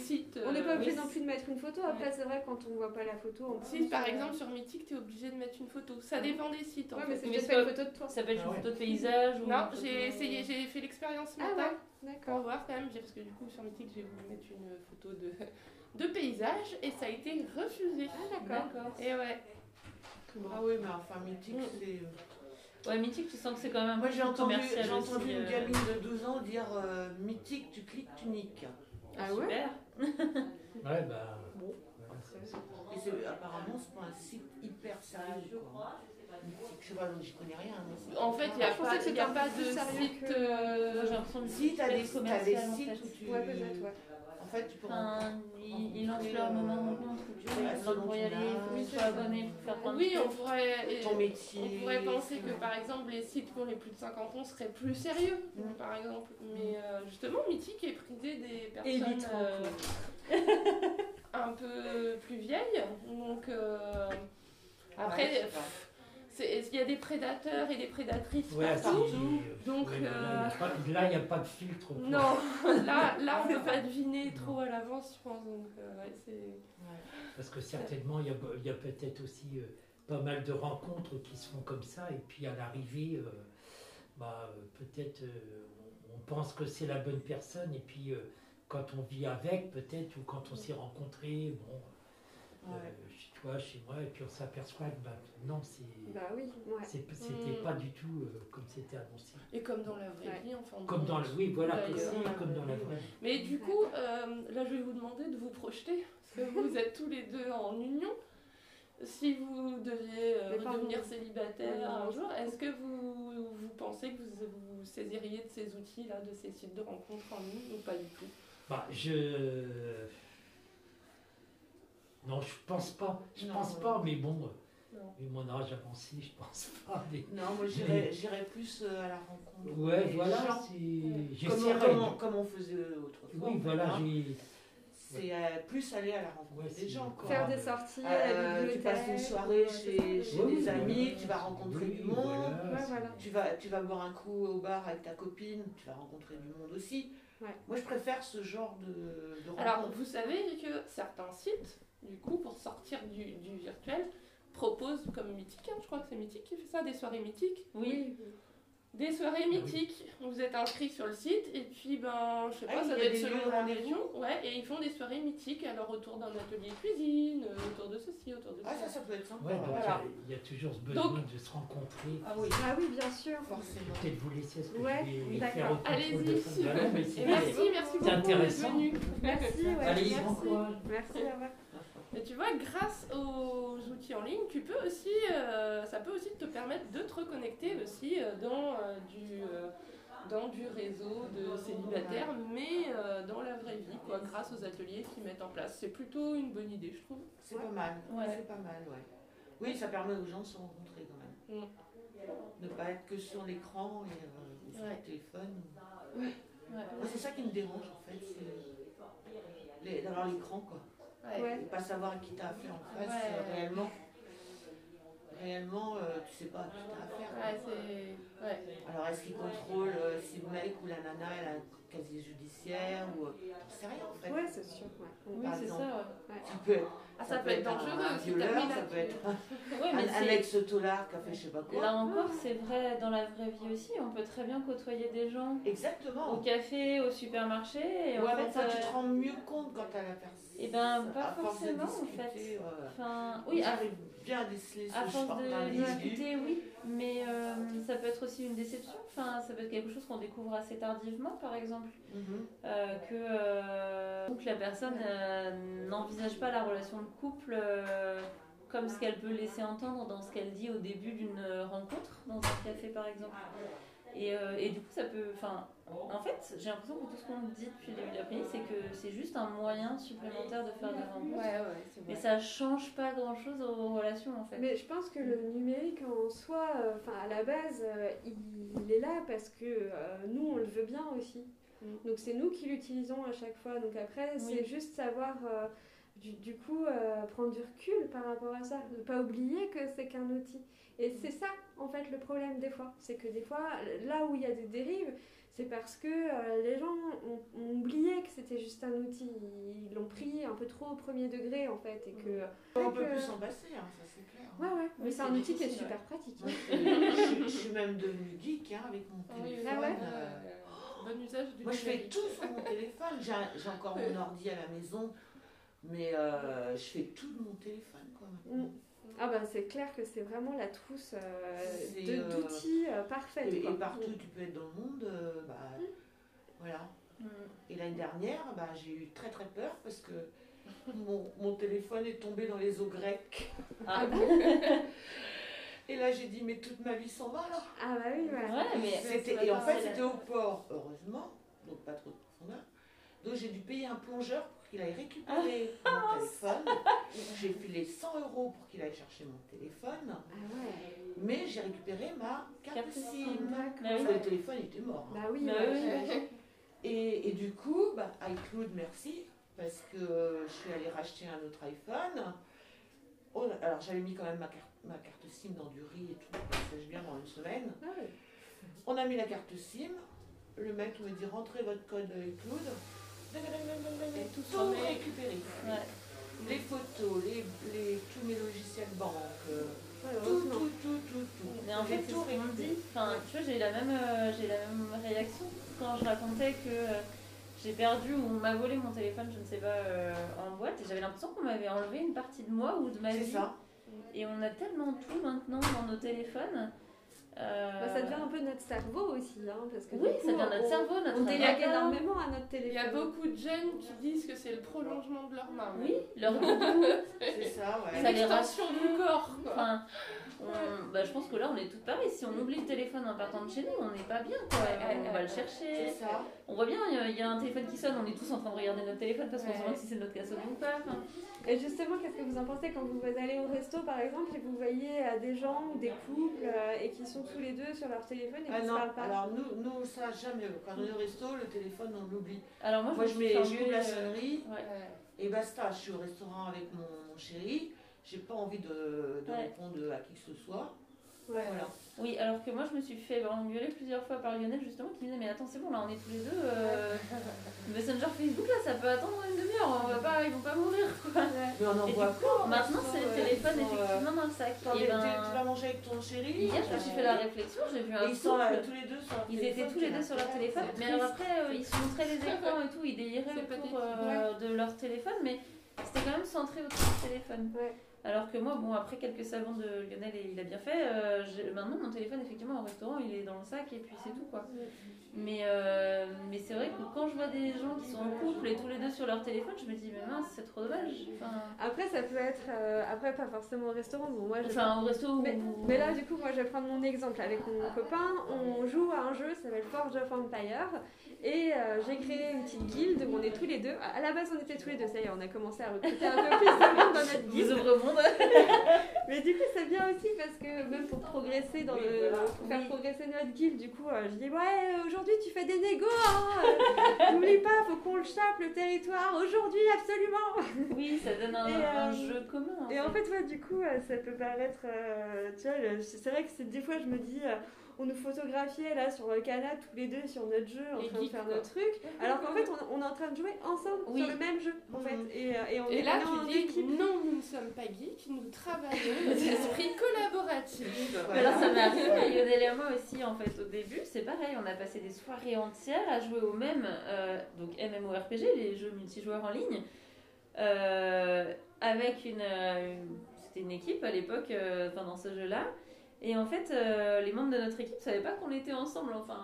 Speaker 4: sites.
Speaker 2: On n'est pas
Speaker 4: euh,
Speaker 2: obligé
Speaker 4: oui.
Speaker 2: non plus de mettre une photo. Après, c'est vrai, quand on voit pas la photo. on
Speaker 4: Si par
Speaker 2: euh,
Speaker 4: exemple sur Mythique, tu es obligé de mettre une photo. Ça dépend des sites en
Speaker 2: Ouais,
Speaker 4: fait.
Speaker 1: Mais
Speaker 2: peut-être
Speaker 1: c'est
Speaker 2: pas une photo de toi.
Speaker 1: Ça peut être
Speaker 8: Ah
Speaker 1: une
Speaker 8: ouais.
Speaker 1: photo de paysage ou
Speaker 4: Non, j'ai essayé, j'ai fait l'expérience ce
Speaker 2: Ah
Speaker 4: matin.
Speaker 2: ouais,
Speaker 4: Pour
Speaker 2: d'accord.
Speaker 4: voir quand même, j'ai- parce que du coup sur Mythique j'ai voulu mettre une photo de, de paysage et ça a été refusé.
Speaker 2: Ah, d'accord.
Speaker 1: D'accord.
Speaker 4: Et ouais.
Speaker 5: Ah oui, mais enfin, mythique,
Speaker 4: Mm.
Speaker 5: c'est.
Speaker 1: Ouais, mythique, tu sens que c'est quand même un
Speaker 5: Moi,
Speaker 1: peu
Speaker 5: j'ai entendu,
Speaker 1: commercial
Speaker 5: j'ai entendu une
Speaker 1: euh,
Speaker 5: gamine de 12 ans dire euh, mythique, tu cliques, tu niques.
Speaker 2: Ah ouais?
Speaker 1: Super.
Speaker 8: Ouais, bah.
Speaker 5: Bon. Et c'est, apparemment, c'est pas un site hyper sérieux. Quoi. Mythique, je sais pas, donc j'y connais rien. c'est-
Speaker 4: En fait, il n'y a
Speaker 2: Je pensais
Speaker 4: pas,
Speaker 2: que
Speaker 4: y a pas
Speaker 2: plus
Speaker 4: de
Speaker 2: sérieux
Speaker 4: site.
Speaker 2: que-
Speaker 4: euh,
Speaker 1: j'ai l'impression que
Speaker 5: Si, t'as
Speaker 1: c'est
Speaker 5: des, t'as des
Speaker 1: commercial, en
Speaker 5: sites
Speaker 1: fait.
Speaker 5: où tu.
Speaker 2: Ouais, peut-être, ouais.
Speaker 5: En fait, tu peux
Speaker 1: Enfin, ils, ils lancent leur moment où tu as besoin pour y aller, il faut abonné pour faire plein
Speaker 4: Oui, on pourrait,
Speaker 5: ton métier.
Speaker 4: on pourrait penser que par exemple les sites pour les plus de 50 ans seraient plus sérieux,
Speaker 5: Mm.
Speaker 4: par exemple. Mais euh, justement, Mythique est prisé des personnes euh, un peu plus vieilles. Donc euh, après,
Speaker 5: Ouais,
Speaker 4: il y a des prédateurs et des prédatrices
Speaker 8: Ouais,
Speaker 4: partout. Donc,
Speaker 8: ouais,
Speaker 4: euh,
Speaker 8: là, il n'y a pas de filtre. quoi.
Speaker 4: Non, là, là on ne peut pas deviner trop à l'avance, je pense. Donc, euh, ouais.
Speaker 8: Parce que certainement, il y a, peut-être aussi euh, pas mal de rencontres qui se font comme ça, et puis à l'arrivée, bah, peut-être on, pense que c'est la bonne personne, et puis quand on vit avec, peut-être, ou quand on s'est rencontré, bon, euh,
Speaker 5: Ouais.
Speaker 8: chez toi, chez moi, et puis on s'aperçoit que bah, non, c'est,
Speaker 2: Bah oui, ouais.
Speaker 8: c'est- c'était
Speaker 4: Mm.
Speaker 8: pas du tout euh, comme c'était annoncé.
Speaker 4: Et comme dans la vraie
Speaker 2: Ouais.
Speaker 4: vie, enfin.
Speaker 8: Comme dans le, oui, voilà, aussi,
Speaker 4: ouais.
Speaker 8: comme dans la vraie.
Speaker 4: Mais du coup, euh, là, je vais vous demander de vous projeter, parce que vous êtes tous les deux en union. Si vous deviez euh, redevenir célibataire
Speaker 2: Non, non,
Speaker 4: un jour, est-ce que vous, vous pensez que vous vous saisiriez de ces outils-là, de ces sites de rencontres en ligne ou pas du tout?
Speaker 8: Bah, je. Non, je pense pas. Je
Speaker 5: Non,
Speaker 8: pense
Speaker 5: ouais.
Speaker 8: pas, mais bon, vu mon âge avancé, je pense pas. mais-
Speaker 5: Non, moi j'irais j'irais plus euh, à la rencontre.
Speaker 8: Ouais,
Speaker 5: des
Speaker 8: voilà,
Speaker 5: gens.
Speaker 8: c'est.
Speaker 5: Comme, comme on, comme on faisait autrefois.
Speaker 8: Oui, voilà, j'ai.
Speaker 5: C'est euh, plus aller à la rencontre
Speaker 8: Ouais,
Speaker 5: des gens. Quoi.
Speaker 2: Faire des sorties à la
Speaker 5: Euh, tu passes une soirée
Speaker 2: euh,
Speaker 5: chez.
Speaker 8: Oui,
Speaker 5: des amis, tu vas rencontrer
Speaker 8: Oui,
Speaker 5: du monde.
Speaker 8: voilà,
Speaker 2: Ouais,
Speaker 8: c'est-
Speaker 2: voilà.
Speaker 5: Tu vas, tu vas boire un coup au bar avec ta copine, tu vas rencontrer du monde aussi.
Speaker 2: Ouais.
Speaker 5: Moi, je préfère ce genre de, de
Speaker 4: Alors,
Speaker 5: rencontre.
Speaker 4: vous savez que certains sites, du coup, pour sortir du, du virtuel, proposent comme Mythique, hein, je crois que c'est Mythique qui fait ça, des soirées mythiques.
Speaker 1: Oui,
Speaker 4: Des soirées
Speaker 8: oui.
Speaker 4: mythiques, vous êtes inscrit sur le site et puis ben je sais
Speaker 5: Ah,
Speaker 4: pas, ça doit être selon la région, ouais, et ils font des soirées mythiques alors autour d'un atelier cuisine, euh, autour de ceci, autour de
Speaker 5: Ah,
Speaker 4: ça.
Speaker 5: ça, ça peut être sympa.
Speaker 8: Ouais, donc
Speaker 4: Voilà.
Speaker 8: il y a- il y, a toujours ce besoin
Speaker 4: Donc-
Speaker 8: de se rencontrer.
Speaker 5: Ah oui,
Speaker 2: Ah oui, bien sûr.
Speaker 5: forcément.
Speaker 8: Peut-être vous laisser ce que
Speaker 2: Ouais,
Speaker 8: je vais faire
Speaker 4: Allez-y.
Speaker 8: c'est-
Speaker 4: merci, merci
Speaker 8: C'est
Speaker 4: beaucoup
Speaker 8: intéressant.
Speaker 4: d'être venu.
Speaker 2: Merci, ouais.
Speaker 8: Allez,
Speaker 2: merci.
Speaker 8: bon courage.
Speaker 2: Merci, au revoir.
Speaker 4: Et tu vois, grâce aux outils en ligne, tu peux aussi, euh, ça peut aussi te permettre de te reconnecter aussi euh, dans, euh, du, euh, dans du réseau de célibataires, mais euh, dans la vraie vie, quoi, grâce aux ateliers qu'ils mettent en place. C'est plutôt une bonne idée, je trouve.
Speaker 5: C'est pas mal.
Speaker 4: Ouais.
Speaker 5: C'est pas mal, ouais. Oui, ça permet aux gens de se rencontrer quand même.
Speaker 4: Mm.
Speaker 5: Ne pas être que sur l'écran et euh, ou sur
Speaker 4: Ouais.
Speaker 5: le téléphone. C'est ça qui me dérange en fait, c'est d'avoir l'écran quoi.
Speaker 4: Ouais.
Speaker 5: Et pas savoir qui t'as affaire en face
Speaker 4: Ouais.
Speaker 5: euh, réellement. Réellement, euh, tu sais pas qui t'as affaire.
Speaker 4: Ouais.
Speaker 5: Alors est-ce qu'il contrôle euh, si le mec ou la nana elle a casier judiciaire ou. euh, T'en sais rien en fait.
Speaker 2: Ouais, c'est sûr. ouais.
Speaker 4: Oui, c'est ça, ouais.
Speaker 5: Tu peux être-
Speaker 4: Ah, ça, peut être dangereux
Speaker 5: un
Speaker 4: aussi,
Speaker 5: violeur, ça peut être un,
Speaker 1: Ouais, mais
Speaker 5: un
Speaker 1: c'est-
Speaker 5: ex-tolard qui a fait je sais pas quoi.
Speaker 1: Là encore, c'est vrai dans la vraie vie aussi. On peut très bien côtoyer des gens
Speaker 5: Exactement.
Speaker 1: au café, au supermarché. Et
Speaker 5: Ouais,
Speaker 1: en
Speaker 5: mais
Speaker 1: fait,
Speaker 5: enfin, tu
Speaker 1: euh,
Speaker 5: te rends mieux compte quand t'as la personne.
Speaker 1: Eh ben, pas
Speaker 5: à force
Speaker 1: forcément, en fait.
Speaker 5: euh,
Speaker 1: enfin, oui, à,
Speaker 5: j'arrive bien à déceler
Speaker 1: à
Speaker 5: ce
Speaker 1: force de
Speaker 5: d'individu.
Speaker 1: discuter, oui. Mais euh, ça peut être aussi une déception. Enfin, ça peut être quelque chose qu'on découvre assez tardivement, par exemple.
Speaker 5: Mhm.
Speaker 1: Euh, que, euh, que la personne euh, n'envisage pas la relation de couple comme ce qu'elle peut laisser entendre dans ce qu'elle dit au début d'une rencontre, dans un café par exemple. Et, euh, et du coup, ça peut. Enfin, en fait, j'ai l'impression que tout ce qu'on dit depuis le début de l'après-midi, c'est que c'est juste un moyen supplémentaire de faire des rencontres.
Speaker 4: Ouais, ouais, c'est
Speaker 1: Mais ça change pas grand chose aux relations en fait.
Speaker 2: Mais je pense que le numérique en soi, euh, enfin à la base, euh, il est là parce que euh, nous on le veut bien aussi.
Speaker 4: Mm.
Speaker 2: Donc c'est nous qui l'utilisons à chaque fois. Donc après, c'est juste savoir euh, du, du coup euh, prendre du recul par rapport à ça, ne pas oublier que c'est qu'un outil. Et c'est ça en fait le problème des fois, c'est que des fois là où il y a des dérives, c'est parce que euh, les gens ont, ont oublié que c'était juste un outil. Ils l'ont pris un peu trop au premier degré en fait et que
Speaker 5: On peut
Speaker 2: que-
Speaker 5: plus s'en passer, hein, ça c'est clair.
Speaker 2: Ouais, ouais, mais c'est un outil qui est super pratique.
Speaker 5: Je, je- je suis même devenue geek hein, avec mon
Speaker 4: Ah oui,
Speaker 5: téléphone.
Speaker 2: Ah ouais
Speaker 5: euh,
Speaker 4: Bon usage du
Speaker 5: Moi, je fais tout sur mon téléphone. J'ai j'ai encore mon ordi à la maison, mais euh, je fais tout de mon téléphone. Quoi, maintenant.
Speaker 2: Mm. Ah bah c'est clair que c'est vraiment la trousse euh,
Speaker 5: euh,
Speaker 2: d'outils euh, parfaite.
Speaker 5: Et,
Speaker 2: quoi.
Speaker 5: et partout où tu peux être dans le monde, euh, bah, voilà.
Speaker 1: Mm.
Speaker 5: Et l'année dernière, bah, j'ai eu très très peur parce que mon, mon téléphone est tombé dans les eaux grecques.
Speaker 1: Ah,
Speaker 5: Et là, j'ai dit, mais toute ma vie s'en va là.
Speaker 2: Ah bah oui, voilà.
Speaker 1: Ouais, mais
Speaker 5: C'était- et en fait, c'était au port, heureusement, donc pas trop de profondeur. Donc j'ai dû payer un plongeur pour qu'il aille récupérer
Speaker 1: Ah.
Speaker 5: mon téléphone. J'ai filé 100 euros pour qu'il aille chercher mon téléphone.
Speaker 2: Ah ouais.
Speaker 5: Mais j'ai récupéré ma carte, SIM.
Speaker 1: Bah
Speaker 5: Parce
Speaker 1: oui.
Speaker 5: que le téléphone était mort. hein.
Speaker 2: Bah oui,
Speaker 1: Bah oui.
Speaker 5: Et, et du coup, bah, iCloud, merci, parce que je suis allée racheter un autre iPhone. Oh, alors j'avais mis quand même ma carte, ma carte SIM dans du riz et tout, pour que ça sèche bien dans une semaine.
Speaker 2: Ah ouais.
Speaker 5: On a mis la carte SIM. Le mec me dit rentrez votre code iCloud.
Speaker 4: Et tout
Speaker 5: Tout récupéré.
Speaker 1: Ouais.
Speaker 5: Les photos, les, les, tous mes logiciels banque, euh,
Speaker 2: Ouais,
Speaker 5: tout, tout, tout, tout, tout.
Speaker 1: Mais en
Speaker 5: J'ai
Speaker 1: fait,
Speaker 5: tout
Speaker 1: dit. Enfin, tu vois, j'ai la même, euh, j'ai la même réaction quand je racontais que euh, j'ai perdu ou on m'a volé mon téléphone, je ne sais pas, euh, en boîte. Et j'avais l'impression qu'on m'avait enlevé une partie de moi ou de ma
Speaker 5: C'est
Speaker 1: vie.
Speaker 5: ça.
Speaker 1: Et on a tellement tout maintenant dans nos téléphones Euh,
Speaker 2: Bah, ça devient un peu notre cerveau aussi, hein, parce que
Speaker 1: Oui,
Speaker 2: coup,
Speaker 1: ça devient notre
Speaker 2: on-
Speaker 1: cerveau, notre
Speaker 2: On délègue énormément à notre téléphone.
Speaker 4: Il y a beaucoup de jeunes qui disent que c'est le prolongement de leur main.
Speaker 1: Oui, leur doudou.
Speaker 5: C'est ça, ouais.
Speaker 1: Ça les
Speaker 4: L'extension du corps, quoi.
Speaker 1: Enfin, on- bah, je pense que là, on est toutes pareilles. Si on oublie le téléphone en partant de chez nous, on n'est pas bien. Quoi.
Speaker 4: Ouais,
Speaker 1: on
Speaker 4: ouais,
Speaker 1: va le chercher.
Speaker 5: Ça.
Speaker 1: On voit bien, il y a- il y, a un téléphone qui sonne, on est tous en train de regarder notre téléphone parce qu'on se demande si c'est notre casse ou pas. Enfin,
Speaker 2: Et justement, qu'est-ce que vous en pensez quand vous allez au resto, par exemple, et vous voyez euh, des gens ou des couples euh, et qui sont tous les deux sur leur téléphone et qui
Speaker 5: Ah
Speaker 2: ne se
Speaker 5: non,
Speaker 2: parlent pas?
Speaker 5: Alors nous, nous, ça jamais. Quand on est au resto, le téléphone, on l'oublie.
Speaker 1: Alors moi, je,
Speaker 5: Moi, je mets je coupe
Speaker 1: engueuler,
Speaker 5: la sonnerie
Speaker 1: ouais.
Speaker 5: Et basta. Je suis au restaurant avec mon chéri. J'ai pas envie de, de
Speaker 1: Ouais.
Speaker 5: répondre à qui que ce soit.
Speaker 2: Ouais.
Speaker 5: Voilà.
Speaker 1: Oui, alors que moi, je me suis fait engueuler plusieurs fois par Lionel justement qui me disait Mais attends, c'est bon, là, on est tous les deux. euh, Messenger Facebook, là, ça peut attendre une demi-heure. On va pas, ils vont pas mourir. Quoi.
Speaker 5: Mais on en voit
Speaker 1: du
Speaker 5: pas.
Speaker 1: Maintenant, c'est le téléphone
Speaker 5: euh,
Speaker 1: effectivement dans le sac. Et ben,
Speaker 5: tu- vas manger avec ton chéri
Speaker 1: hier, je me suis fait la réflexion, j'ai vu un
Speaker 5: ils sont tous les deux sur leur
Speaker 1: Ils étaient tous les deux sur leur téléphone, mais alors après euh, ils se montraient les écrans et tout, ils déliraient autour euh, de leur téléphone, mais c'était quand même centré autour du téléphone.
Speaker 2: Ouais.
Speaker 1: Alors que moi, bon, après quelques savons de Lionel, et il a bien fait, euh, j'ai- maintenant mon téléphone, effectivement, au restaurant, il est dans le sac et puis c'est tout quoi. Mais, euh, mais vois des gens qui sont en couple et tous les deux sur leur téléphone, je me dis, mais mince, c'est trop dommage. Enfin,
Speaker 2: Après, ça peut être. euh, après, pas forcément au restaurant. Bon, moi, je
Speaker 1: enfin, au resto ou.
Speaker 2: Mais, mais là, du coup, moi, je vais prendre mon exemple. Avec mon copain, on joue à un jeu, ça s'appelle Forge of Empire. Et euh, j'ai créé une petite guilde où on est tous les deux. À la base, on était tous les deux, ça y est, on a commencé à recruter un peu plus de monde dans notre guilde.
Speaker 1: monde.
Speaker 2: Mais du coup, c'est bien aussi parce que même pour progresser dans
Speaker 5: Oui,
Speaker 2: le.
Speaker 5: voilà.
Speaker 2: Pour faire progresser notre guilde, du coup, euh, je dis Ouais, aujourd'hui, tu fais des négos, hein N'oublie pas, faut qu'on le chope le territoire aujourd'hui, absolument
Speaker 1: Oui, ça donne un,
Speaker 2: Et, euh,
Speaker 1: un jeu commun.
Speaker 2: Et en fait, ouais, du coup, euh, ça peut paraître. euh, tu vois, c'est vrai que des fois, je me dis, on nous photographiait là sur le canapé tous les deux sur notre jeu, en
Speaker 4: Les
Speaker 2: train de faire
Speaker 4: quoi.
Speaker 2: notre truc, alors qu'en fait, on, on est en train de jouer ensemble
Speaker 1: Oui.
Speaker 2: sur le même jeu, en fait.
Speaker 5: Mhm.
Speaker 2: Et, euh, et on
Speaker 4: Et
Speaker 2: est
Speaker 4: là, tu dis
Speaker 2: équipe.
Speaker 4: non, nous ne sommes pas geeks, nous travaillons l'esprit collaboratif.
Speaker 1: Mais alors ça m'est arrivé Lionel et moi aussi en fait au début, c'est pareil, on a passé des soirées entières à jouer au même, euh, donc MMORPG, les jeux multijoueurs en ligne, euh, avec une, une- c'était une équipe à l'époque euh, enfin, dans ce jeu-là, et en fait euh, les membres de notre équipe savaient pas qu'on était ensemble, enfin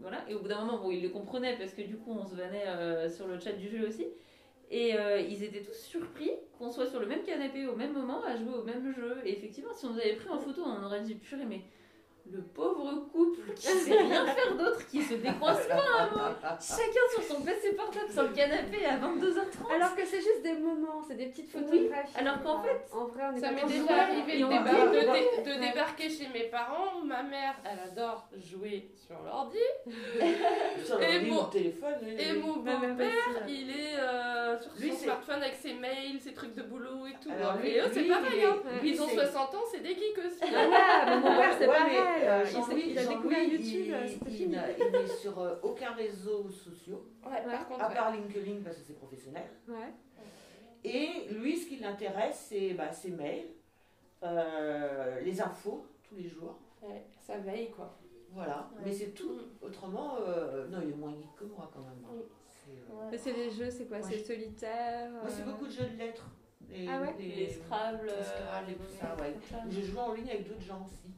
Speaker 1: voilà, et au bout d'un moment bon ils le comprenaient parce que du coup on se vannait euh, sur le chat du jeu aussi. Et euh, ils étaient tous surpris qu'on soit sur le même canapé au même moment à jouer au même jeu. Et effectivement, si on nous avait pris en photo, on aurait dit purée, mais le pauvre couple qui sait rien faire d'autre, qui se décoince pas un mot, chacun sur son PC portable sur le canapé à 22h30.
Speaker 2: Alors que c'est juste des moments, c'est des petites photographies.
Speaker 1: alors qu'en fait,
Speaker 2: en vrai, on est
Speaker 4: Ça m'est déjà
Speaker 2: joueurs,
Speaker 4: arrivé de,
Speaker 1: on
Speaker 4: débar-
Speaker 5: dit-
Speaker 4: de dé-
Speaker 2: Ouais.
Speaker 4: de débarquer chez mes parents. Ma mère, elle adore jouer sur l'ordi. Et mon-
Speaker 5: téléphone. oui,
Speaker 4: Et
Speaker 5: oui.
Speaker 4: mon
Speaker 2: Ma mère
Speaker 4: beau-père, il est euh, sur
Speaker 5: Lui,
Speaker 4: son smartphone avec ses mails, ses trucs de boulot et tout.
Speaker 5: Alors, lui-
Speaker 4: et eux, c'est pareil. hein. Ils ont
Speaker 5: c'est-
Speaker 4: 60 ans, c'est des geeks aussi.
Speaker 2: Voilà, mais mon père, c'est pareil.
Speaker 5: Euh,
Speaker 2: il, s'est-
Speaker 5: Jean-Louis-
Speaker 2: il a découvert YouTube,
Speaker 5: il- Il n'est sur euh, aucun réseau
Speaker 4: Ouais, par contre,
Speaker 5: à part LinkedIn parce que c'est professionnel. Et lui, ce qui l'intéresse, c'est bah, ses mails, euh, les infos tous les jours.
Speaker 4: Ça veille quoi.
Speaker 5: Voilà, mais c'est tout. Autrement, euh, non, il est moins geek que moi quand même.
Speaker 4: Oui.
Speaker 5: C'est,
Speaker 2: Mais c'est les jeux, c'est quoi? C'est solitaire
Speaker 5: Moi, c'est beaucoup de jeux de lettres. Les,
Speaker 2: Ah ouais?
Speaker 1: les Scrabble,
Speaker 5: les
Speaker 1: euh,
Speaker 5: Scrabble et tout ça, ouais. Je en ligne avec d'autres gens aussi,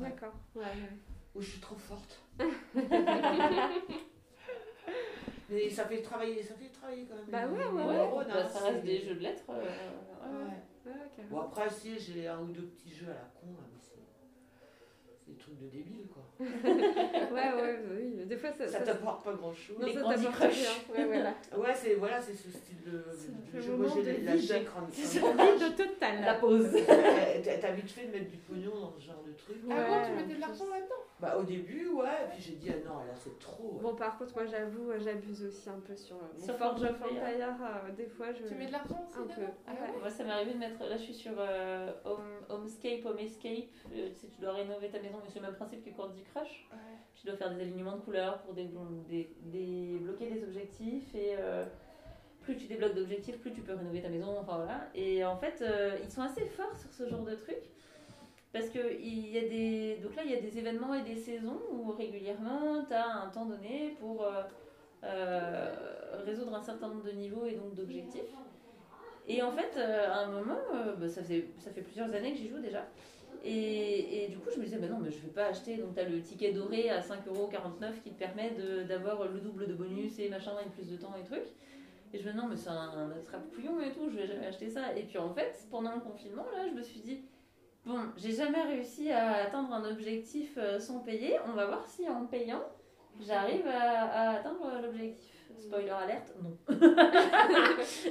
Speaker 2: D'accord. Ouais, ouais.
Speaker 5: où je suis trop forte. mais ça fait travailler, ça fait travailler quand même.
Speaker 2: Bah ouais, ouais,
Speaker 1: Ouais, bah,
Speaker 5: hein,
Speaker 1: ça reste des jeux de lettres. euh, ouais.
Speaker 5: Ouais.
Speaker 2: Ouais, carrément.
Speaker 5: Bon, après, si, j'ai un ou deux petits jeux à la con, là, mais c'est trucs de débile, quoi.
Speaker 2: ouais, ouais, bah oui. Des fois, ça,
Speaker 5: Ça
Speaker 2: ça-
Speaker 5: t'apporte pas grand-chose.
Speaker 2: non,
Speaker 1: Les
Speaker 2: ça
Speaker 1: Candy
Speaker 2: t'apporte
Speaker 1: Crush.
Speaker 2: rien. Ouais, voilà.
Speaker 5: Ouais, c'est voilà, c'est ce style de, de
Speaker 2: le
Speaker 5: jeu. Moi, j'ai
Speaker 2: de. C'est le vide total.
Speaker 1: La pause.
Speaker 5: T'as vite fait de mettre du pognon dans ce genre de truc.
Speaker 4: Ah
Speaker 2: Ouais,
Speaker 4: bon, tu mettais de l'argent là-dedans
Speaker 5: Bah, au début, ouais, puis j'ai dit, ah non, là, c'est trop.
Speaker 2: Bon, par contre, moi, j'avoue, euh, j'abuse aussi un peu sur. euh, mon
Speaker 1: Sur
Speaker 2: Forge of
Speaker 1: Empire.
Speaker 2: Euh, Des fois, je.
Speaker 4: Tu mets de l'argent aussi
Speaker 2: Un peu.
Speaker 4: Ah
Speaker 1: Moi, ça m'est arrivé de mettre. Là, je suis sur euh, Home, Homescape, Home Escape. Tu sais, tu dois rénover ta maison, mais c'est le même principe que Candy Crush.
Speaker 4: Ouais.
Speaker 1: Tu dois faire des alignements de couleurs pour déblo- dé- débloquer des objectifs. Et euh, plus tu débloques d'objectifs, plus tu peux rénover ta maison. Enfin voilà. Et en fait, euh, ils sont assez forts sur ce genre de trucs. Parce que il y a des. Donc là, il y a des événements et des saisons où régulièrement, tu as un temps donné pour euh, résoudre un certain nombre de niveaux et donc d'objectifs. Et en fait, à un moment, bah, ça, faisait, ça fait plusieurs années que j'y joue déjà. Et, du coup, je me disais, bah non, mais je vais pas acheter. Donc, tu as le ticket doré à 5,49€ qui te permet d'avoir le double de bonus et machin, et plus de temps et trucs. Et je me dis, non, mais c'est un, attrape-couillon et tout, je vais jamais acheter ça. Et puis en fait, pendant le confinement, là, je me suis dit, bon, j'ai jamais réussi à atteindre un objectif euh, sans payer. On va voir si en payant, j'arrive à, atteindre l'objectif. Spoiler alerte, non.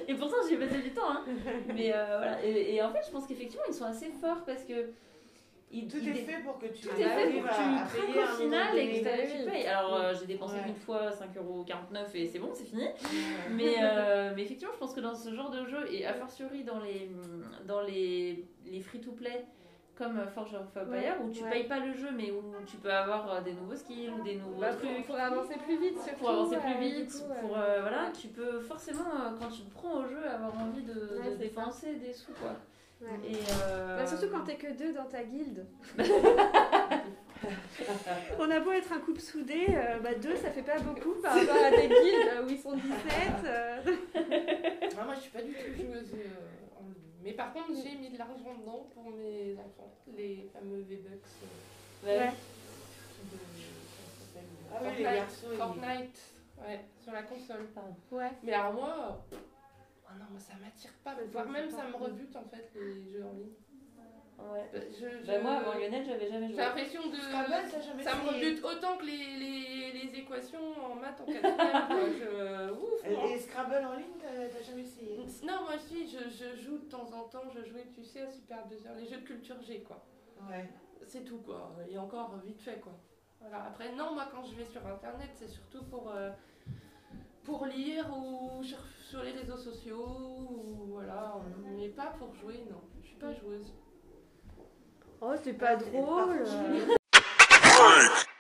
Speaker 1: et pourtant, j'ai passé du temps. Hein. Mais euh, voilà. Et en fait, je pense qu'effectivement, ils sont assez forts parce que. Ils,
Speaker 5: Tout est
Speaker 1: dé-
Speaker 5: fait pour que tu
Speaker 1: tout est fait pour que tu craques au final et que tu payes. Alors euh, j'ai dépensé
Speaker 5: Ouais.
Speaker 1: une fois 5,49€ et c'est bon, c'est fini. Mais, euh, mais effectivement, je pense que dans ce genre de jeu, et a fortiori dans les, dans les, les free-to-play comme Forge of Empire,
Speaker 2: Ouais,
Speaker 1: où tu
Speaker 2: ouais.
Speaker 1: payes pas le jeu, mais où tu peux avoir euh, des nouveaux skills ou des nouveaux
Speaker 2: Bah,
Speaker 1: trucs.
Speaker 2: pour avancer plus vite, surtout.
Speaker 1: Pour avancer plus vite,
Speaker 2: coup,
Speaker 1: pour euh, voilà, tu peux forcément quand tu te prends au jeu avoir envie de,
Speaker 2: Ouais,
Speaker 1: dépenser des sous quoi.
Speaker 2: Ouais.
Speaker 1: Et euh,
Speaker 2: Bah, surtout quand t'es que deux dans ta guilde. On a beau être un couple soudé, euh, bah deux ça fait pas beaucoup par rapport à des guildes où ils sont 17. euh.
Speaker 4: Ah, moi, je suis pas du tout joueuse euh, en. Mais par contre, j'ai mis de l'argent dedans pour mes enfants, les fameux V-Bucks. euh,
Speaker 1: ouais.
Speaker 5: Ah oui, les
Speaker 4: Fortnite.
Speaker 5: garçons,
Speaker 4: Fortnite, ouais, sur la console.
Speaker 2: Ouais.
Speaker 4: Mais alors moi, oh non, moi ça m'attire pas.
Speaker 2: Ça
Speaker 4: Voire même
Speaker 2: pas.
Speaker 4: ça me rebute en fait les jeux en ligne.
Speaker 1: Ouais.
Speaker 4: Bah, je- je-
Speaker 1: Bah, moi avant Lionel j'avais jamais
Speaker 4: j'ai
Speaker 1: joué.
Speaker 4: l'impression de.
Speaker 5: Jamais
Speaker 4: Ça me rebute autant que les, les, les équations en maths en quatrième. quoi. Je, ouf,
Speaker 5: Et,
Speaker 4: moi.
Speaker 5: et Scrabble en ligne, t'as t'as jamais essayé
Speaker 4: Non, moi si, je, je joue de temps en temps, je jouais, tu sais, à Super 2 heures, les jeux de culture G, quoi.
Speaker 5: Ouais.
Speaker 4: C'est tout, quoi. Et encore vite fait, quoi. Voilà. Après, non, moi quand je vais sur Internet, c'est surtout pour, euh, pour lire ou sur, sur les réseaux sociaux, ou voilà. Mais pas pour jouer, non. Je suis pas joueuse.
Speaker 2: Oh, c'est pas drôle.